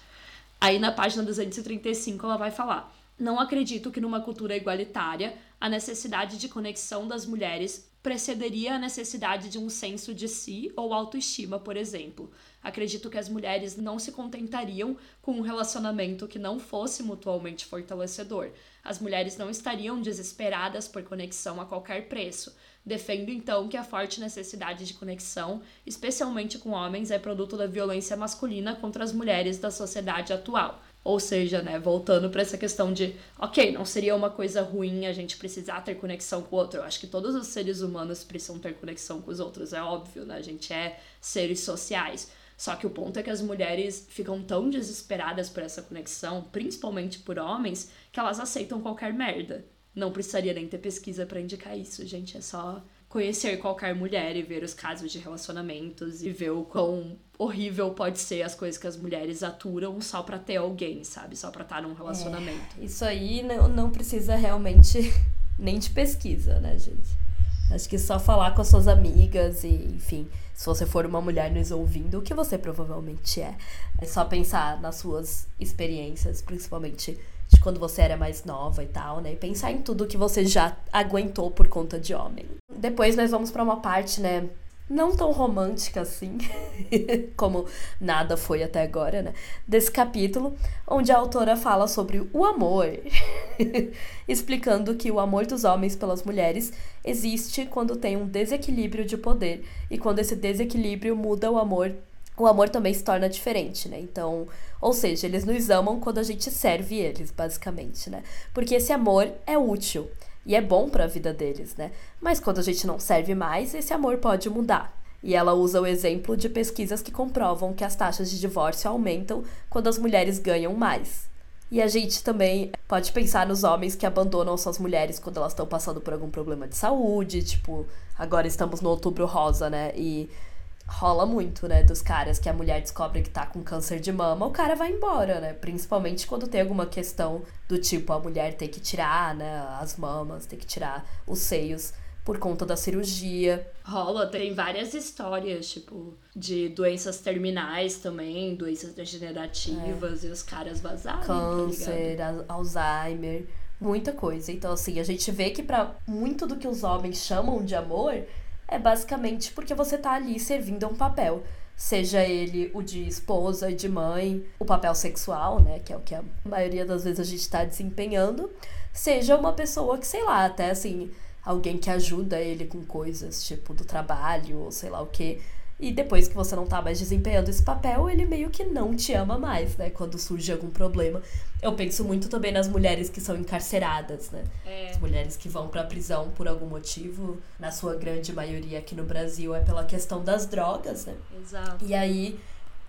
Aí na página 235 ela vai falar: Não acredito que numa cultura igualitária a necessidade de conexão das mulheres precederia a necessidade de um senso de si ou autoestima, por exemplo. Acredito que as mulheres não se contentariam com um relacionamento que não fosse mutualmente fortalecedor. As mulheres não estariam desesperadas por conexão a qualquer preço. Defendo então que a forte necessidade de conexão, especialmente com homens, é produto da violência masculina contra as mulheres da sociedade atual. Ou seja, né, voltando para essa questão de, ok, não seria uma coisa ruim a gente precisar ter conexão com o outro. Eu acho que todos os seres humanos precisam ter conexão com os outros, é óbvio, né? A gente é seres sociais. Só que o ponto é que as mulheres ficam tão desesperadas por essa conexão, principalmente por homens, que elas aceitam qualquer merda. Não precisaria nem ter pesquisa para indicar isso, gente. É só conhecer qualquer mulher e ver os casos de relacionamentos e ver o quão horrível pode ser as coisas que as mulheres aturam só pra ter alguém, sabe? Só pra estar num relacionamento. É, isso aí não, não precisa realmente nem de pesquisa, né, gente? Acho que só falar com as suas amigas e, enfim, se você for uma mulher nos ouvindo, o que você provavelmente é. É só pensar nas suas experiências, principalmente de quando você era mais nova e tal, né? E pensar em tudo que você já aguentou por conta de homem. Depois nós vamos para uma parte, né, não tão romântica assim, como nada foi até agora, né? Desse capítulo, onde a autora fala sobre o amor, explicando que o amor dos homens pelas mulheres existe quando tem um desequilíbrio de poder e quando esse desequilíbrio muda o amor, o amor também se torna diferente, né? Então, ou seja, eles nos amam quando a gente serve eles, basicamente, né? Porque esse amor é útil e é bom para a vida deles, né? Mas quando a gente não serve mais, esse amor pode mudar. E ela usa o exemplo de pesquisas que comprovam que as taxas de divórcio aumentam quando as mulheres ganham mais. E a gente também pode pensar nos homens que abandonam suas mulheres quando elas estão passando por algum problema de saúde, tipo, agora estamos no outubro rosa, né? E rola muito, né, dos caras que a mulher descobre que tá com câncer de mama, o cara vai embora, né? Principalmente quando tem alguma questão do tipo a mulher tem que tirar, né, as mamas, tem que tirar os seios por conta da cirurgia. Rola, tem várias histórias, tipo, de doenças terminais também, doenças degenerativas, é. e os caras vazaram. Tá câncer, tá Alzheimer, muita coisa. Então, assim, a gente vê que para muito do que os homens chamam de amor é basicamente porque você tá ali servindo um papel. Seja ele o de esposa e de mãe, o papel sexual, né? Que é o que a maioria das vezes a gente tá desempenhando. Seja uma pessoa que, sei lá, até assim, alguém que ajuda ele com coisas, tipo, do trabalho, ou sei lá o quê. E depois que você não tá mais desempenhando esse papel, ele meio que não te ama mais, né? Quando surge algum problema. Eu penso muito também nas mulheres que são encarceradas, né? É. As mulheres que vão pra prisão por algum motivo, na sua grande maioria aqui no Brasil, é pela questão das drogas, né? Exato. E aí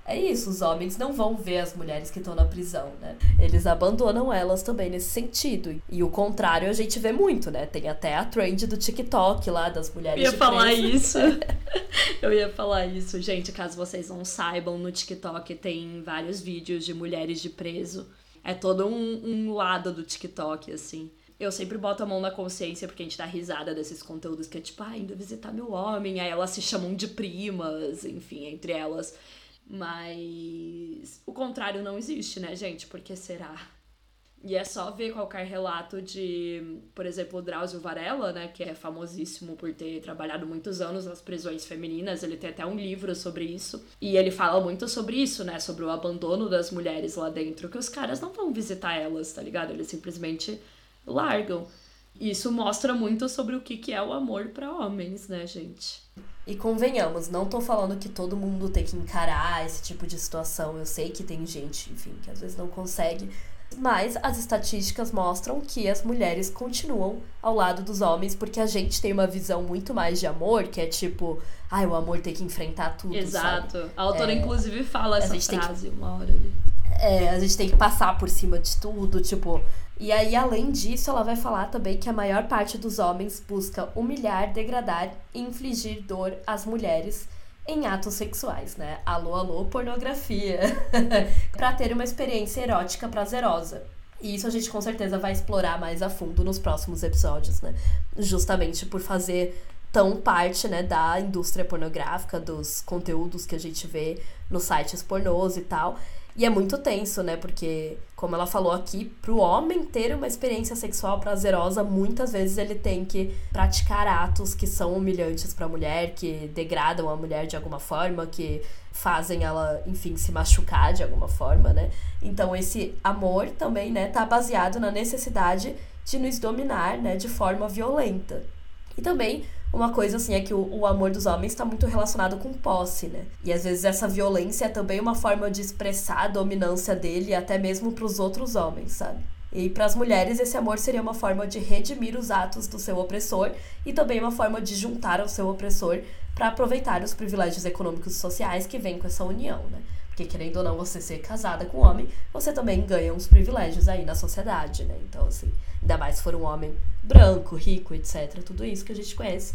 é isso, os homens não vão ver as mulheres que estão na prisão, né? Eles abandonam elas também nesse sentido. E o contrário a gente vê muito, né? Tem até a trend do TikTok lá das mulheres. Eu ia falar preso. isso. Eu ia falar isso, gente. Caso vocês não saibam, no TikTok tem vários vídeos de mulheres de preso. É todo um, um lado do TikTok, assim. Eu sempre boto a mão na consciência porque a gente dá risada desses conteúdos que é tipo, ah, indo visitar meu homem. Aí elas se chamam de primas, enfim, entre elas. Mas o contrário não existe, né, gente? Porque será? E é só ver qualquer relato de, por exemplo, o Drauzio Varela, né, que é famosíssimo por ter trabalhado muitos anos nas prisões femininas, ele tem até um livro sobre isso. E ele fala muito sobre isso, né, sobre o abandono das mulheres lá dentro, que os caras não vão visitar elas, tá ligado? Eles simplesmente largam. Isso mostra muito sobre o que, que é o amor para homens, né, gente? E convenhamos, não tô falando que todo mundo tem que encarar esse tipo de situação. Eu sei que tem gente, enfim, que às vezes não consegue. Mas as estatísticas mostram que as mulheres continuam ao lado dos homens, porque a gente tem uma visão muito mais de amor, que é tipo, ai, ah, o amor tem que enfrentar tudo. Exato. Sabe? A autora, é, inclusive, fala essa frase que, uma hora ali. É, a gente tem que passar por cima de tudo, tipo, e aí, além disso, ela vai falar também que a maior parte dos homens busca humilhar, degradar e infligir dor às mulheres em atos sexuais, né? Alô, alô, pornografia. para ter uma experiência erótica prazerosa. E isso a gente com certeza vai explorar mais a fundo nos próximos episódios, né? Justamente por fazer tão parte, né, da indústria pornográfica, dos conteúdos que a gente vê nos sites pornôs e tal. E é muito tenso, né? Porque, como ela falou aqui, pro homem ter uma experiência sexual prazerosa, muitas vezes ele tem que praticar atos que são humilhantes para a mulher, que degradam a mulher de alguma forma, que fazem ela, enfim, se machucar de alguma forma, né? Então, esse amor também, né, tá baseado na necessidade de nos dominar, né, de forma violenta. E também uma coisa assim é que o, o amor dos homens está muito relacionado com posse, né? E às vezes essa violência é também uma forma de expressar a dominância dele até mesmo para os outros homens, sabe? E para as mulheres, esse amor seria uma forma de redimir os atos do seu opressor e também uma forma de juntar ao seu opressor para aproveitar os privilégios econômicos e sociais que vêm com essa união, né? Porque querendo ou não você ser casada com um homem, você também ganha uns privilégios aí na sociedade, né? Então, assim, ainda mais se for um homem branco, rico, etc. Tudo isso que a gente conhece.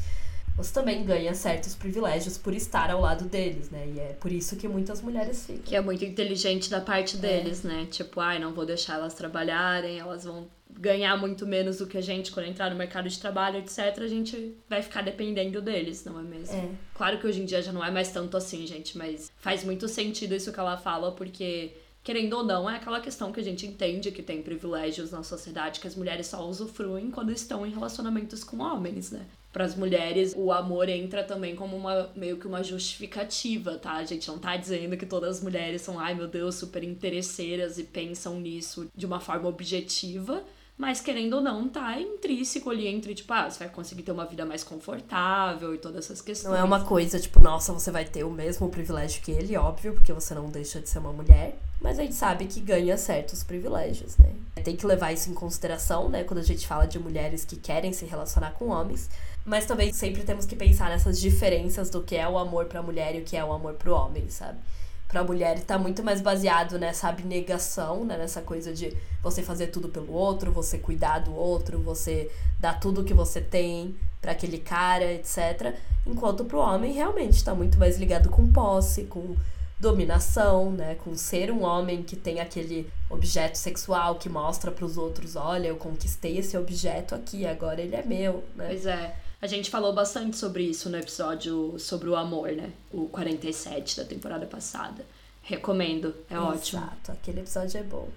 Você também ganha certos privilégios por estar ao lado deles, né? E é por isso que muitas mulheres ficam. Que é muito inteligente da parte é. deles, é. né? Tipo, ai, não vou deixar elas trabalharem, elas vão ganhar muito menos do que a gente quando entrar no mercado de trabalho, etc., a gente vai ficar dependendo deles, não é mesmo? É. Claro que hoje em dia já não é mais tanto assim, gente, mas faz muito sentido isso que ela fala, porque querendo ou não, é aquela questão que a gente entende que tem privilégios na sociedade que as mulheres só usufruem quando estão em relacionamentos com homens, né? Para as mulheres, o amor entra também como uma meio que uma justificativa, tá? A gente não tá dizendo que todas as mulheres são, ai meu Deus, super interesseiras e pensam nisso de uma forma objetiva, mas querendo ou não, tá intrínseco ali entre, tipo, ah, você vai conseguir ter uma vida mais confortável e todas essas questões. Não é uma coisa, tipo, nossa, você vai ter o mesmo privilégio que ele, óbvio, porque você não deixa de ser uma mulher. Mas a gente sabe que ganha certos privilégios, né? Tem que levar isso em consideração, né, quando a gente fala de mulheres que querem se relacionar com homens. Mas também sempre temos que pensar nessas diferenças do que é o amor pra mulher e o que é o amor pro homem, sabe? pra mulher tá muito mais baseado nessa abnegação, né? Nessa coisa de você fazer tudo pelo outro, você cuidar do outro, você dar tudo que você tem para aquele cara, etc. Enquanto pro homem realmente tá muito mais ligado com posse, com dominação, né, com ser um homem que tem aquele objeto sexual que mostra para os outros, olha, eu conquistei esse objeto aqui, agora ele é meu, né? Pois é. A gente falou bastante sobre isso no episódio sobre o amor, né? O 47 da temporada passada. Recomendo, é Exato, ótimo. Exato, aquele episódio é bom.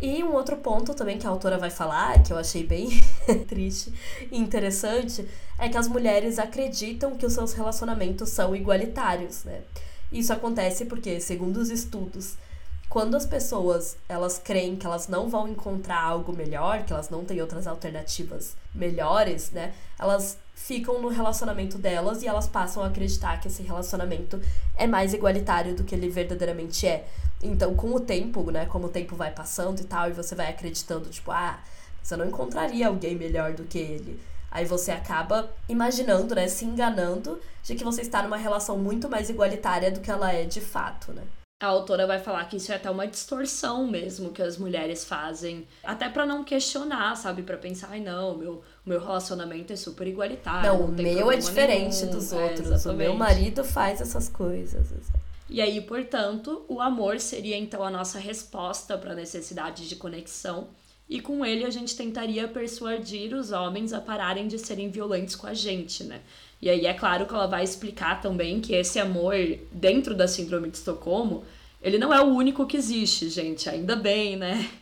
E um outro ponto também que a autora vai falar, que eu achei bem triste e interessante, é que as mulheres acreditam que os seus relacionamentos são igualitários, né? Isso acontece porque, segundo os estudos, quando as pessoas elas creem que elas não vão encontrar algo melhor, que elas não têm outras alternativas melhores, né? Elas ficam no relacionamento delas e elas passam a acreditar que esse relacionamento é mais igualitário do que ele verdadeiramente é. Então, com o tempo, né, como o tempo vai passando e tal, e você vai acreditando, tipo, ah, você não encontraria alguém melhor do que ele. Aí você acaba imaginando, né, se enganando de que você está numa relação muito mais igualitária do que ela é de fato, né? a autora vai falar que isso é até uma distorção mesmo que as mulheres fazem, até para não questionar, sabe, para pensar, ai não, meu meu relacionamento é super igualitário. Não, o meu é diferente nenhum. dos é, outros. É, o meu marido faz essas coisas. E aí, portanto, o amor seria então a nossa resposta para a necessidade de conexão. E com ele a gente tentaria persuadir os homens a pararem de serem violentos com a gente, né? E aí é claro que ela vai explicar também que esse amor dentro da síndrome de Estocolmo, ele não é o único que existe, gente, ainda bem, né?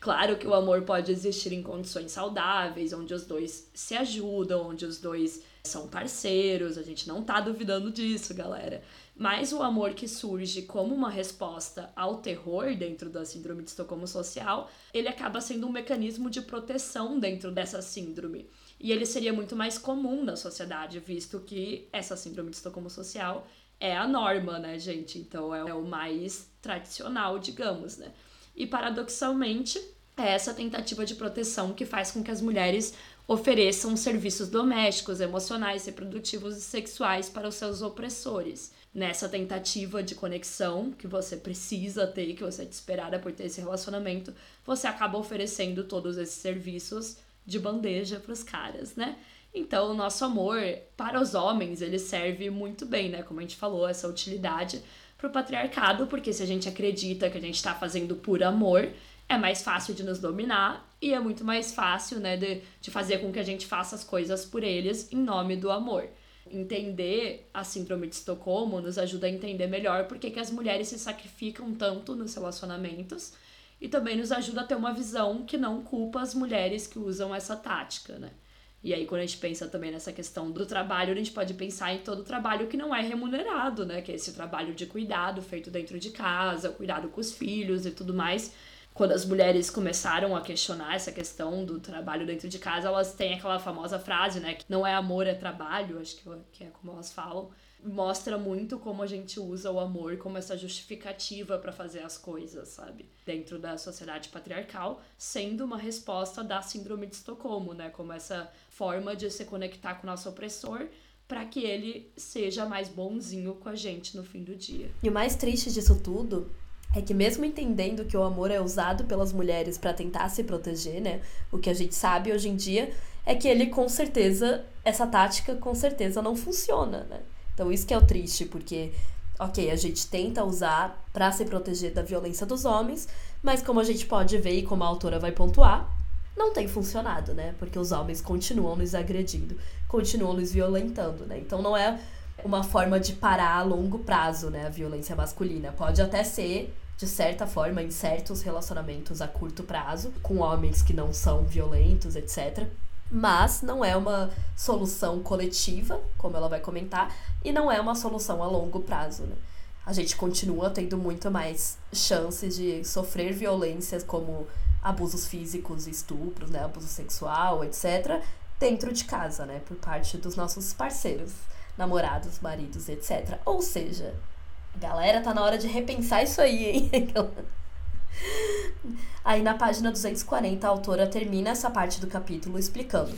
Claro que o amor pode existir em condições saudáveis, onde os dois se ajudam, onde os dois são parceiros, a gente não tá duvidando disso, galera. Mas o amor que surge como uma resposta ao terror dentro da síndrome de Estocolmo social, ele acaba sendo um mecanismo de proteção dentro dessa síndrome. E ele seria muito mais comum na sociedade, visto que essa síndrome de Estocolmo social é a norma, né, gente? Então é o mais tradicional, digamos, né? E paradoxalmente, é essa tentativa de proteção que faz com que as mulheres ofereçam serviços domésticos, emocionais, reprodutivos e sexuais para os seus opressores. Nessa tentativa de conexão que você precisa ter, que você é desesperada por ter esse relacionamento, você acaba oferecendo todos esses serviços de bandeja para os caras, né? Então, o nosso amor para os homens, ele serve muito bem, né? Como a gente falou, essa utilidade para o patriarcado, porque se a gente acredita que a gente está fazendo por amor, é mais fácil de nos dominar e é muito mais fácil, né, de, de fazer com que a gente faça as coisas por eles em nome do amor. Entender a síndrome de Estocolmo nos ajuda a entender melhor por que as mulheres se sacrificam tanto nos relacionamentos e também nos ajuda a ter uma visão que não culpa as mulheres que usam essa tática, né? E aí, quando a gente pensa também nessa questão do trabalho, a gente pode pensar em todo o trabalho que não é remunerado, né? Que é esse trabalho de cuidado feito dentro de casa, cuidado com os filhos e tudo mais. Quando as mulheres começaram a questionar essa questão do trabalho dentro de casa, elas têm aquela famosa frase, né? Que não é amor, é trabalho, acho que é como elas falam mostra muito como a gente usa o amor como essa justificativa para fazer as coisas, sabe? Dentro da sociedade patriarcal, sendo uma resposta da síndrome de Estocolmo, né? Como essa forma de se conectar com o nosso opressor para que ele seja mais bonzinho com a gente no fim do dia. E o mais triste disso tudo é que mesmo entendendo que o amor é usado pelas mulheres para tentar se proteger, né? O que a gente sabe hoje em dia é que ele com certeza essa tática com certeza não funciona, né? Então isso que é o triste, porque ok, a gente tenta usar para se proteger da violência dos homens, mas como a gente pode ver e como a autora vai pontuar, não tem funcionado, né? Porque os homens continuam nos agredindo, continuam nos violentando, né? Então não é uma forma de parar a longo prazo, né? A violência masculina. Pode até ser de certa forma, em certos relacionamentos a curto prazo, com homens que não são violentos, etc. Mas não é uma solução coletiva, como ela vai comentar, e não é uma solução a longo prazo, né? A gente continua tendo muito mais chances de sofrer violências como abusos físicos, estupros, né, abuso sexual, etc, dentro de casa, né, por parte dos nossos parceiros, namorados, maridos, etc. Ou seja, galera, tá na hora de repensar isso aí, hein? Aí na página 240 a autora termina essa parte do capítulo explicando: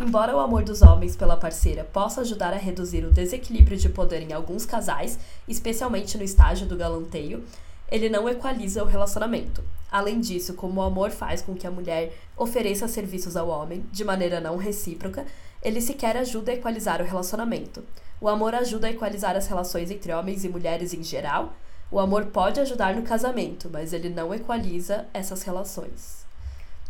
Embora o amor dos homens pela parceira possa ajudar a reduzir o desequilíbrio de poder em alguns casais, especialmente no estágio do galanteio, ele não equaliza o relacionamento. Além disso, como o amor faz com que a mulher ofereça serviços ao homem de maneira não recíproca, ele sequer ajuda a equalizar o relacionamento. O amor ajuda a equalizar as relações entre homens e mulheres em geral. O amor pode ajudar no casamento, mas ele não equaliza essas relações.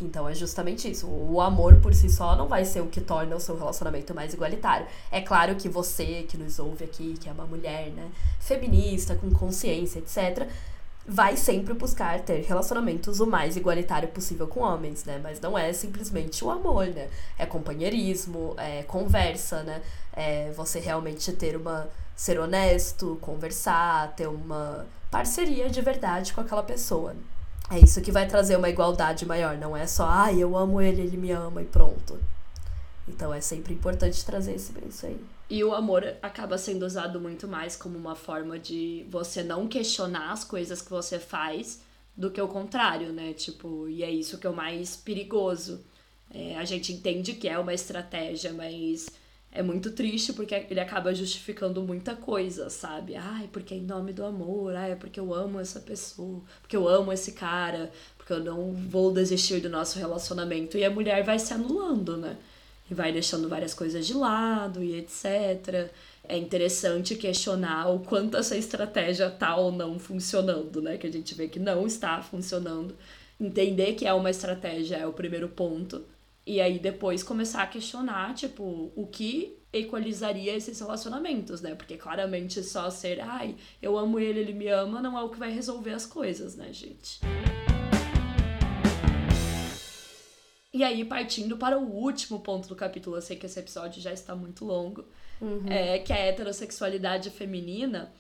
Então é justamente isso. O amor por si só não vai ser o que torna o seu relacionamento mais igualitário. É claro que você que nos ouve aqui, que é uma mulher, né, feminista, com consciência, etc, vai sempre buscar ter relacionamentos o mais igualitário possível com homens, né? Mas não é simplesmente o amor, né? É companheirismo, é conversa, né? É você realmente ter uma ser honesto, conversar, ter uma parceria de verdade com aquela pessoa. É isso que vai trazer uma igualdade maior, não é só, ah, eu amo ele, ele me ama e pronto. Então é sempre importante trazer esse, isso aí. E o amor acaba sendo usado muito mais como uma forma de você não questionar as coisas que você faz do que o contrário, né? Tipo, e é isso que é o mais perigoso. É, a gente entende que é uma estratégia, mas é muito triste porque ele acaba justificando muita coisa, sabe? Ai, porque é em nome do amor, ai, é porque eu amo essa pessoa, porque eu amo esse cara, porque eu não vou desistir do nosso relacionamento. E a mulher vai se anulando, né? E vai deixando várias coisas de lado e etc. É interessante questionar o quanto essa estratégia tá ou não funcionando, né? Que a gente vê que não está funcionando. Entender que é uma estratégia é o primeiro ponto e aí depois começar a questionar, tipo, o que equalizaria esses relacionamentos, né? Porque claramente só ser, ai, eu amo ele, ele me ama, não é o que vai resolver as coisas, né, gente? E aí, partindo para o último ponto do capítulo, eu sei que esse episódio já está muito longo, uhum. é, que é a heterossexualidade feminina.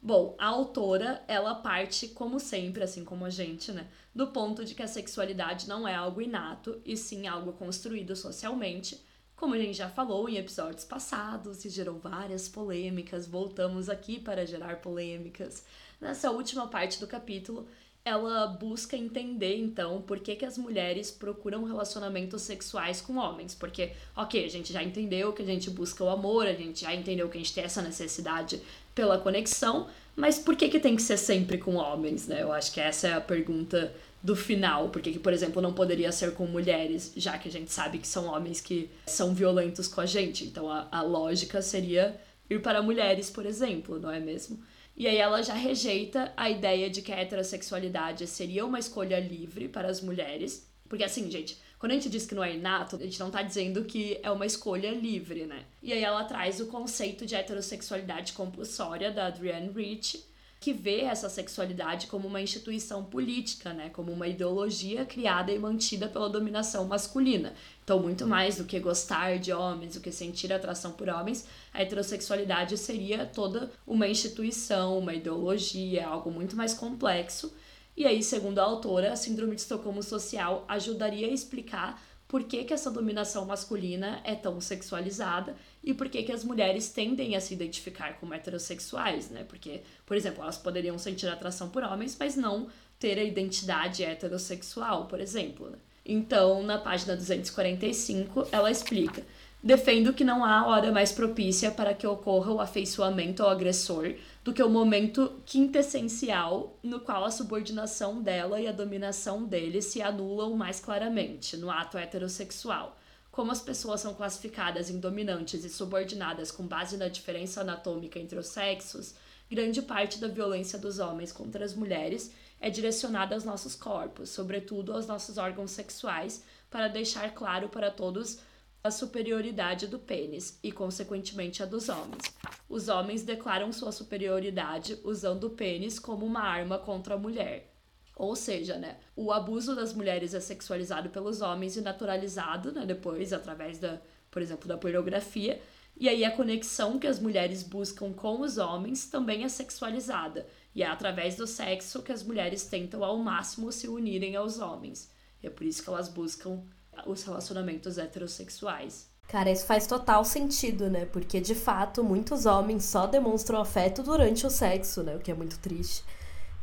Bom, a autora, ela parte, como sempre, assim como a gente, né? Do ponto de que a sexualidade não é algo inato, e sim algo construído socialmente. Como a gente já falou em episódios passados e gerou várias polêmicas, voltamos aqui para gerar polêmicas. Nessa última parte do capítulo, ela busca entender então por que, que as mulheres procuram relacionamentos sexuais com homens. Porque, ok, a gente já entendeu que a gente busca o amor, a gente já entendeu que a gente tem essa necessidade pela conexão, mas por que, que tem que ser sempre com homens, né? Eu acho que essa é a pergunta do final. Por que, que, por exemplo, não poderia ser com mulheres, já que a gente sabe que são homens que são violentos com a gente? Então a, a lógica seria ir para mulheres, por exemplo, não é mesmo? E aí ela já rejeita a ideia de que a heterossexualidade seria uma escolha livre para as mulheres. Porque assim, gente, quando a gente diz que não é inato, a gente não tá dizendo que é uma escolha livre, né? E aí ela traz o conceito de heterossexualidade compulsória da Adrienne Rich, que vê essa sexualidade como uma instituição política, né? Como uma ideologia criada e mantida pela dominação masculina. Então, muito mais do que gostar de homens, do que sentir atração por homens, a heterossexualidade seria toda uma instituição, uma ideologia, algo muito mais complexo e aí, segundo a autora, a síndrome de Estocolmo social ajudaria a explicar por que, que essa dominação masculina é tão sexualizada e por que, que as mulheres tendem a se identificar como heterossexuais, né? Porque, por exemplo, elas poderiam sentir atração por homens, mas não ter a identidade heterossexual, por exemplo. Né? Então, na página 245, ela explica. Defendo que não há hora mais propícia para que ocorra o afeiçoamento ao agressor do que o momento quintessencial no qual a subordinação dela e a dominação dele se anulam mais claramente no ato heterossexual. Como as pessoas são classificadas em dominantes e subordinadas com base na diferença anatômica entre os sexos, grande parte da violência dos homens contra as mulheres é direcionada aos nossos corpos, sobretudo aos nossos órgãos sexuais, para deixar claro para todos a superioridade do pênis e, consequentemente, a dos homens. Os homens declaram sua superioridade usando o pênis como uma arma contra a mulher. Ou seja, né, o abuso das mulheres é sexualizado pelos homens e naturalizado, né, depois através da, por exemplo, da pornografia. E aí a conexão que as mulheres buscam com os homens também é sexualizada. E é através do sexo que as mulheres tentam ao máximo se unirem aos homens. E é por isso que elas buscam os relacionamentos heterossexuais. Cara, isso faz total sentido, né? Porque de fato muitos homens só demonstram afeto durante o sexo, né? O que é muito triste.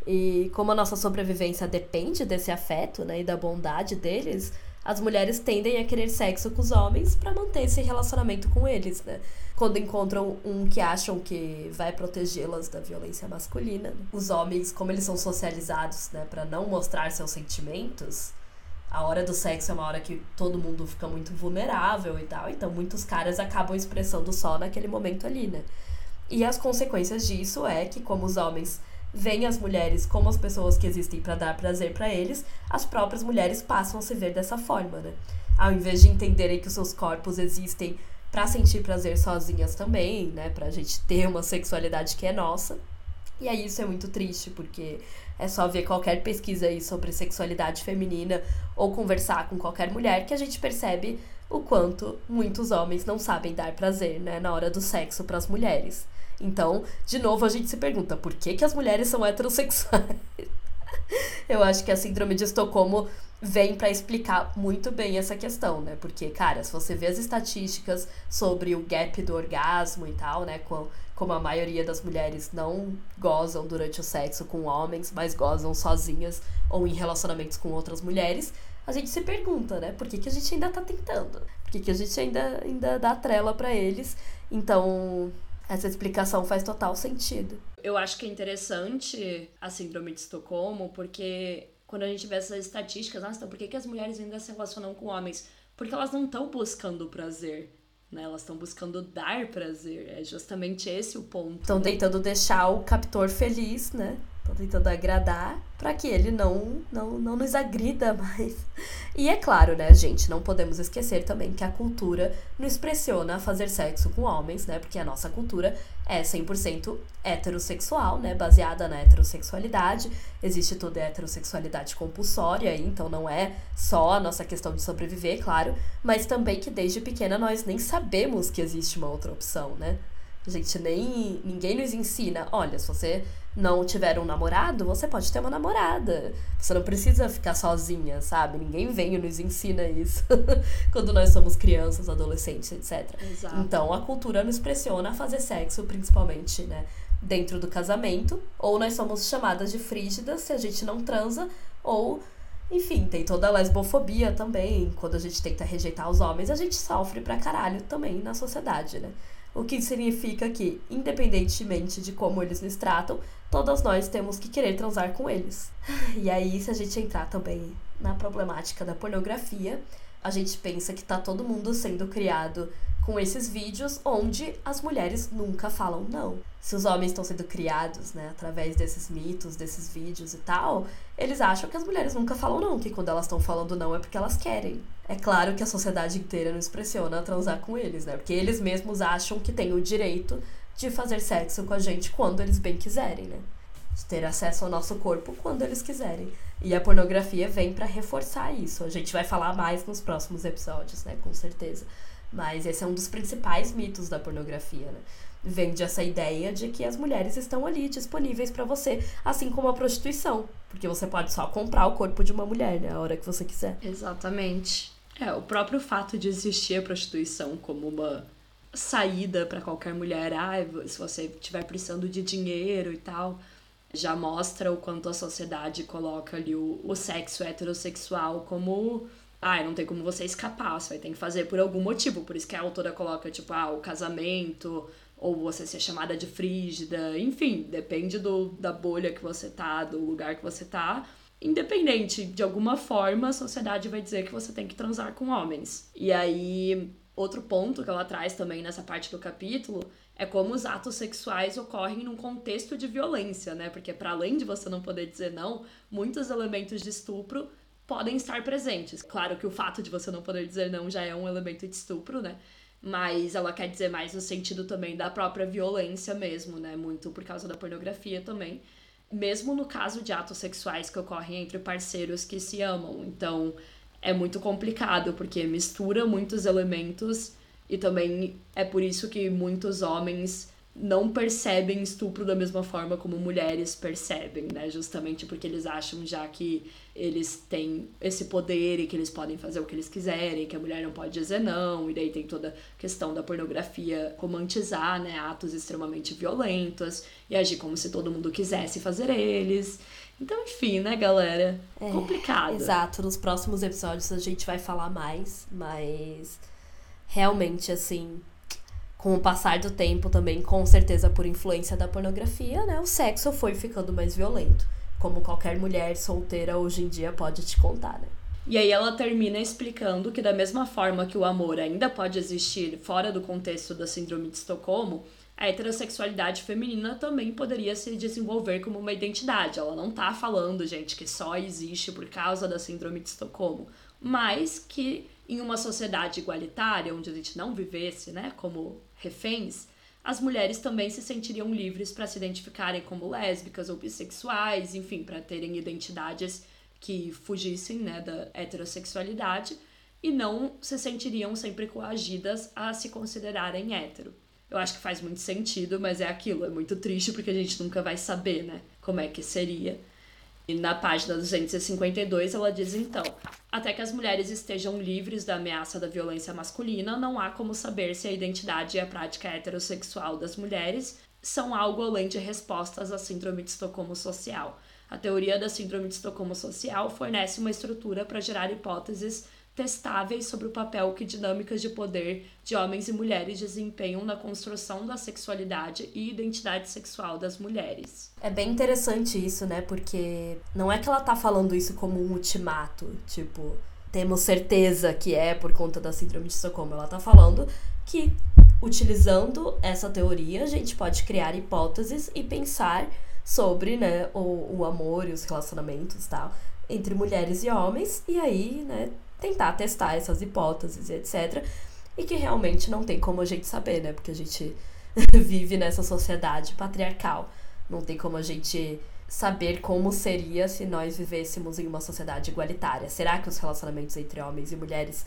E como a nossa sobrevivência depende desse afeto, né, e da bondade deles, as mulheres tendem a querer sexo com os homens para manter esse relacionamento com eles, né? Quando encontram um que acham que vai protegê-las da violência masculina, os homens, como eles são socializados, né, para não mostrar seus sentimentos, a hora do sexo é uma hora que todo mundo fica muito vulnerável e tal, então muitos caras acabam expressando só naquele momento ali, né? E as consequências disso é que como os homens veem as mulheres como as pessoas que existem para dar prazer para eles, as próprias mulheres passam a se ver dessa forma, né? Ao invés de entenderem que os seus corpos existem para sentir prazer sozinhas também, né? Pra gente ter uma sexualidade que é nossa. E aí isso é muito triste, porque é só ver qualquer pesquisa aí sobre sexualidade feminina ou conversar com qualquer mulher que a gente percebe o quanto muitos homens não sabem dar prazer, né, na hora do sexo para as mulheres. Então, de novo, a gente se pergunta por que, que as mulheres são heterossexuais? Eu acho que a síndrome de Estocolmo vem para explicar muito bem essa questão, né? Porque, cara, se você vê as estatísticas sobre o gap do orgasmo e tal, né? Com, como a maioria das mulheres não gozam durante o sexo com homens, mas gozam sozinhas ou em relacionamentos com outras mulheres, a gente se pergunta, né? Por que, que a gente ainda tá tentando? Por que, que a gente ainda, ainda dá trela para eles? Então, essa explicação faz total sentido. Eu acho que é interessante a síndrome de Estocolmo, porque quando a gente vê essas estatísticas, nossa, então por que, que as mulheres ainda se relacionam com homens? Porque elas não estão buscando prazer. Né? Elas estão buscando dar prazer. É justamente esse o ponto. Estão né? tentando deixar o captor feliz, né? Estão tentando agradar para que ele não, não, não nos agrida mais. E é claro, né, gente, não podemos esquecer também que a cultura nos pressiona a fazer sexo com homens, né? Porque a nossa cultura é 100% heterossexual, né? Baseada na heterossexualidade. Existe toda a heterossexualidade compulsória, então não é só a nossa questão de sobreviver, claro, mas também que desde pequena nós nem sabemos que existe uma outra opção, né? A gente nem. ninguém nos ensina. Olha, se você não tiver um namorado, você pode ter uma namorada. Você não precisa ficar sozinha, sabe? Ninguém vem e nos ensina isso quando nós somos crianças, adolescentes, etc. Exato. Então a cultura nos pressiona a fazer sexo, principalmente, né? Dentro do casamento. Ou nós somos chamadas de frígidas se a gente não transa, ou. Enfim, tem toda a lesbofobia também. Quando a gente tenta rejeitar os homens, a gente sofre pra caralho também na sociedade, né? O que significa que, independentemente de como eles nos tratam, todas nós temos que querer transar com eles. E aí, se a gente entrar também na problemática da pornografia, a gente pensa que tá todo mundo sendo criado com esses vídeos onde as mulheres nunca falam não. Se os homens estão sendo criados, né, através desses mitos, desses vídeos e tal, eles acham que as mulheres nunca falam não, que quando elas estão falando não é porque elas querem. É claro que a sociedade inteira nos pressiona a transar com eles, né? Porque eles mesmos acham que têm o direito de fazer sexo com a gente quando eles bem quiserem, né? De ter acesso ao nosso corpo quando eles quiserem. E a pornografia vem para reforçar isso. A gente vai falar mais nos próximos episódios, né? Com certeza. Mas esse é um dos principais mitos da pornografia, né? Vende essa ideia de que as mulheres estão ali disponíveis para você, assim como a prostituição, porque você pode só comprar o corpo de uma mulher, né, a hora que você quiser. Exatamente. É, o próprio fato de existir a prostituição como uma saída para qualquer mulher, ah, se você estiver precisando de dinheiro e tal, já mostra o quanto a sociedade coloca ali o, o sexo heterossexual como ah, não tem como você escapar, você vai ter que fazer por algum motivo. Por isso que a autora coloca, tipo, ah, o casamento, ou você ser chamada de frígida, enfim, depende do, da bolha que você tá, do lugar que você tá. Independente, de alguma forma, a sociedade vai dizer que você tem que transar com homens. E aí, outro ponto que ela traz também nessa parte do capítulo é como os atos sexuais ocorrem num contexto de violência, né? Porque para além de você não poder dizer não, muitos elementos de estupro podem estar presentes. Claro que o fato de você não poder dizer não já é um elemento de estupro, né? Mas ela quer dizer mais no sentido também da própria violência mesmo, né? Muito por causa da pornografia também. mesmo no caso de atos sexuais que ocorrem entre parceiros que se amam. Então, é muito complicado, porque mistura muitos elementos e também é por isso que muitos homens não percebem estupro da mesma forma como mulheres percebem, né? Justamente porque eles acham já que eles têm esse poder e que eles podem fazer o que eles quiserem, que a mulher não pode dizer não, e daí tem toda a questão da pornografia romantizar, né? Atos extremamente violentos e agir como se todo mundo quisesse fazer eles. Então, enfim, né, galera? É, Complicado. Exato. Nos próximos episódios a gente vai falar mais, mas realmente, assim, com o passar do tempo também, com certeza por influência da pornografia, né, o sexo foi ficando mais violento. Como qualquer mulher solteira hoje em dia pode te contar, né? E aí ela termina explicando que da mesma forma que o amor ainda pode existir fora do contexto da síndrome de Estocolmo, a heterossexualidade feminina também poderia se desenvolver como uma identidade. Ela não tá falando, gente, que só existe por causa da síndrome de Estocolmo, mas que em uma sociedade igualitária, onde a gente não vivesse, né, como reféns, as mulheres também se sentiriam livres para se identificarem como lésbicas ou bissexuais, enfim, para terem identidades que fugissem né, da heterossexualidade e não se sentiriam sempre coagidas a se considerarem hétero. Eu acho que faz muito sentido, mas é aquilo, é muito triste porque a gente nunca vai saber, né, como é que seria. E na página 252 ela diz então: até que as mulheres estejam livres da ameaça da violência masculina, não há como saber se a identidade e a prática heterossexual das mulheres são algo além de respostas à síndrome de Estocolmo social. A teoria da síndrome de Estocolmo social fornece uma estrutura para gerar hipóteses testáveis sobre o papel que dinâmicas de poder de homens e mulheres desempenham na construção da sexualidade e identidade sexual das mulheres. É bem interessante isso, né? Porque não é que ela tá falando isso como um ultimato, tipo, temos certeza que é por conta da síndrome de Estocolmo. Ela tá falando que utilizando essa teoria, a gente pode criar hipóteses e pensar sobre, né, o, o amor e os relacionamentos, tal, entre mulheres e homens, e aí, né, tentar testar essas hipóteses, etc. E que realmente não tem como a gente saber, né? Porque a gente vive nessa sociedade patriarcal. Não tem como a gente saber como seria se nós vivêssemos em uma sociedade igualitária. Será que os relacionamentos entre homens e mulheres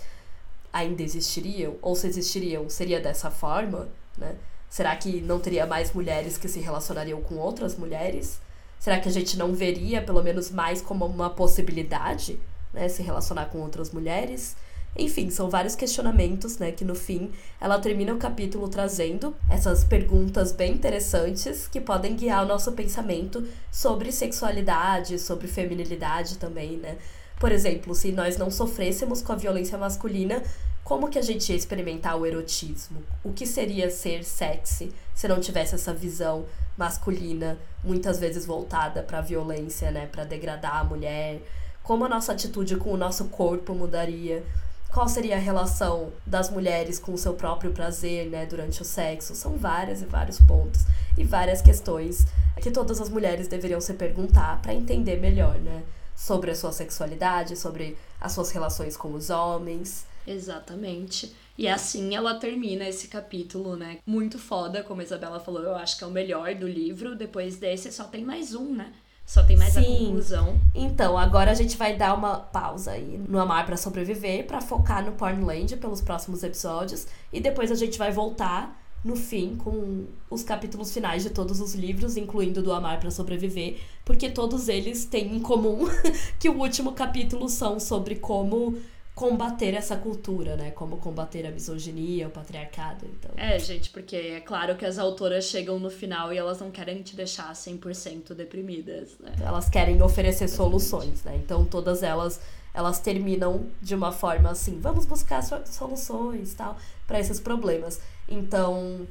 ainda existiriam? Ou se existiriam, seria dessa forma, né? Será que não teria mais mulheres que se relacionariam com outras mulheres? Será que a gente não veria, pelo menos, mais como uma possibilidade né, se relacionar com outras mulheres. Enfim, são vários questionamentos, né, que no fim ela termina o capítulo trazendo essas perguntas bem interessantes que podem guiar o nosso pensamento sobre sexualidade, sobre feminilidade também, né? Por exemplo, se nós não sofrêssemos com a violência masculina, como que a gente ia experimentar o erotismo? O que seria ser sexy se não tivesse essa visão masculina, muitas vezes voltada para a violência, né, para degradar a mulher? Como a nossa atitude com o nosso corpo mudaria, qual seria a relação das mulheres com o seu próprio prazer, né, durante o sexo. São várias e vários pontos e várias questões que todas as mulheres deveriam se perguntar para entender melhor, né, sobre a sua sexualidade, sobre as suas relações com os homens. Exatamente. E assim ela termina esse capítulo, né? Muito foda, como a Isabela falou, eu acho que é o melhor do livro. Depois desse só tem mais um, né? Só tem mais Sim. a conclusão. Então, agora a gente vai dar uma pausa aí no Amar para Sobreviver para focar no Pornland pelos próximos episódios e depois a gente vai voltar no fim com os capítulos finais de todos os livros, incluindo do Amar para Sobreviver, porque todos eles têm em comum que o último capítulo são sobre como combater essa cultura, né? Como combater a misoginia, o patriarcado. Então. É, gente, porque é claro que as autoras chegam no final e elas não querem te deixar 100% deprimidas, né? Elas querem oferecer soluções, né? Então todas elas elas terminam de uma forma assim, vamos buscar soluções, tal, para esses problemas. Então,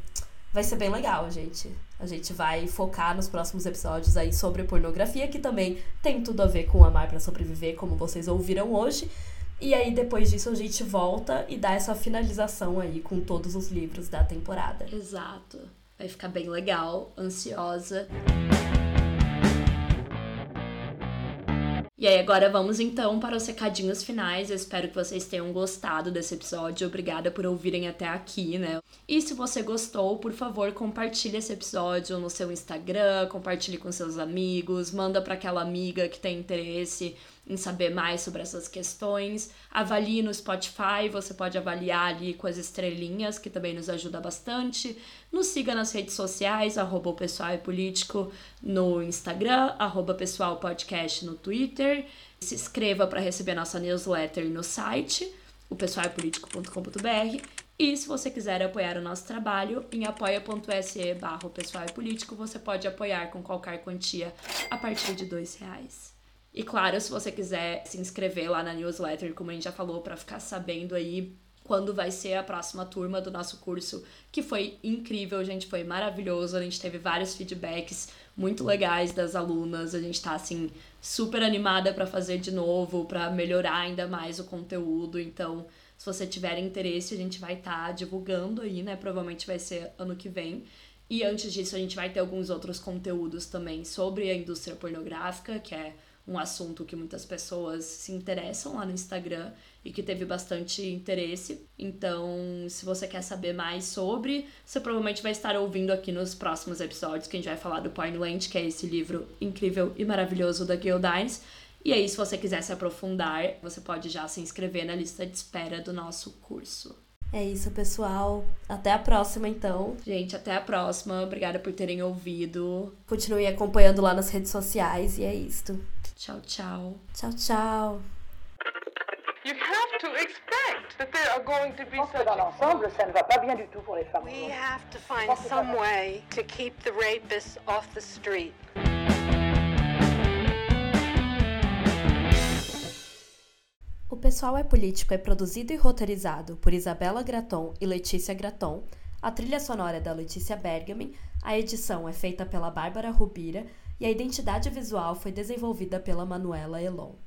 vai ser bem legal, gente. A gente vai focar nos próximos episódios aí sobre pornografia, que também tem tudo a ver com amar para sobreviver, como vocês ouviram hoje. E aí, depois disso, a gente volta e dá essa finalização aí com todos os livros da temporada. Exato. Vai ficar bem legal, ansiosa. E aí, agora vamos então para os recadinhos finais. Eu espero que vocês tenham gostado desse episódio. Obrigada por ouvirem até aqui, né? E se você gostou, por favor, compartilhe esse episódio no seu Instagram, compartilhe com seus amigos, manda para aquela amiga que tem interesse em saber mais sobre essas questões. Avalie no Spotify, você pode avaliar ali com as estrelinhas, que também nos ajuda bastante. Nos siga nas redes sociais, arroba Pessoal é Político no Instagram, arroba Pessoal Podcast no Twitter. Se inscreva para receber nossa newsletter no site, o pessoalpolitico.com.br. E se você quiser apoiar o nosso trabalho, em apoia.se barra pessoal político, você pode apoiar com qualquer quantia a partir de dois reais. E claro, se você quiser se inscrever lá na newsletter, como a gente já falou, para ficar sabendo aí quando vai ser a próxima turma do nosso curso, que foi incrível, gente, foi maravilhoso. A gente teve vários feedbacks muito legais das alunas. A gente tá assim super animada para fazer de novo, para melhorar ainda mais o conteúdo. Então, se você tiver interesse, a gente vai estar tá divulgando aí, né? Provavelmente vai ser ano que vem. E antes disso, a gente vai ter alguns outros conteúdos também sobre a indústria pornográfica, que é um assunto que muitas pessoas se interessam lá no Instagram e que teve bastante interesse. Então, se você quer saber mais sobre, você provavelmente vai estar ouvindo aqui nos próximos episódios que a gente vai falar do Pornland, que é esse livro incrível e maravilhoso da Gildines. E aí, se você quiser se aprofundar, você pode já se inscrever na lista de espera do nosso curso. É isso, pessoal. Até a próxima, então. Gente, até a próxima. Obrigada por terem ouvido. Continue acompanhando lá nas redes sociais e é isto. Tchau, tchau. Tchau, tchau. You have to expect that there are going to be such dans l'ensemble, ça ne va pas bien du tout pour les femmes. We have to find some way to keep the rapists off the street. O Pessoal é Político é produzido e roteirizado por Isabela Graton e Letícia Graton. A trilha sonora é da Letícia Bergamin, a edição é feita pela Bárbara Rubira e a identidade visual foi desenvolvida pela Manuela Elon.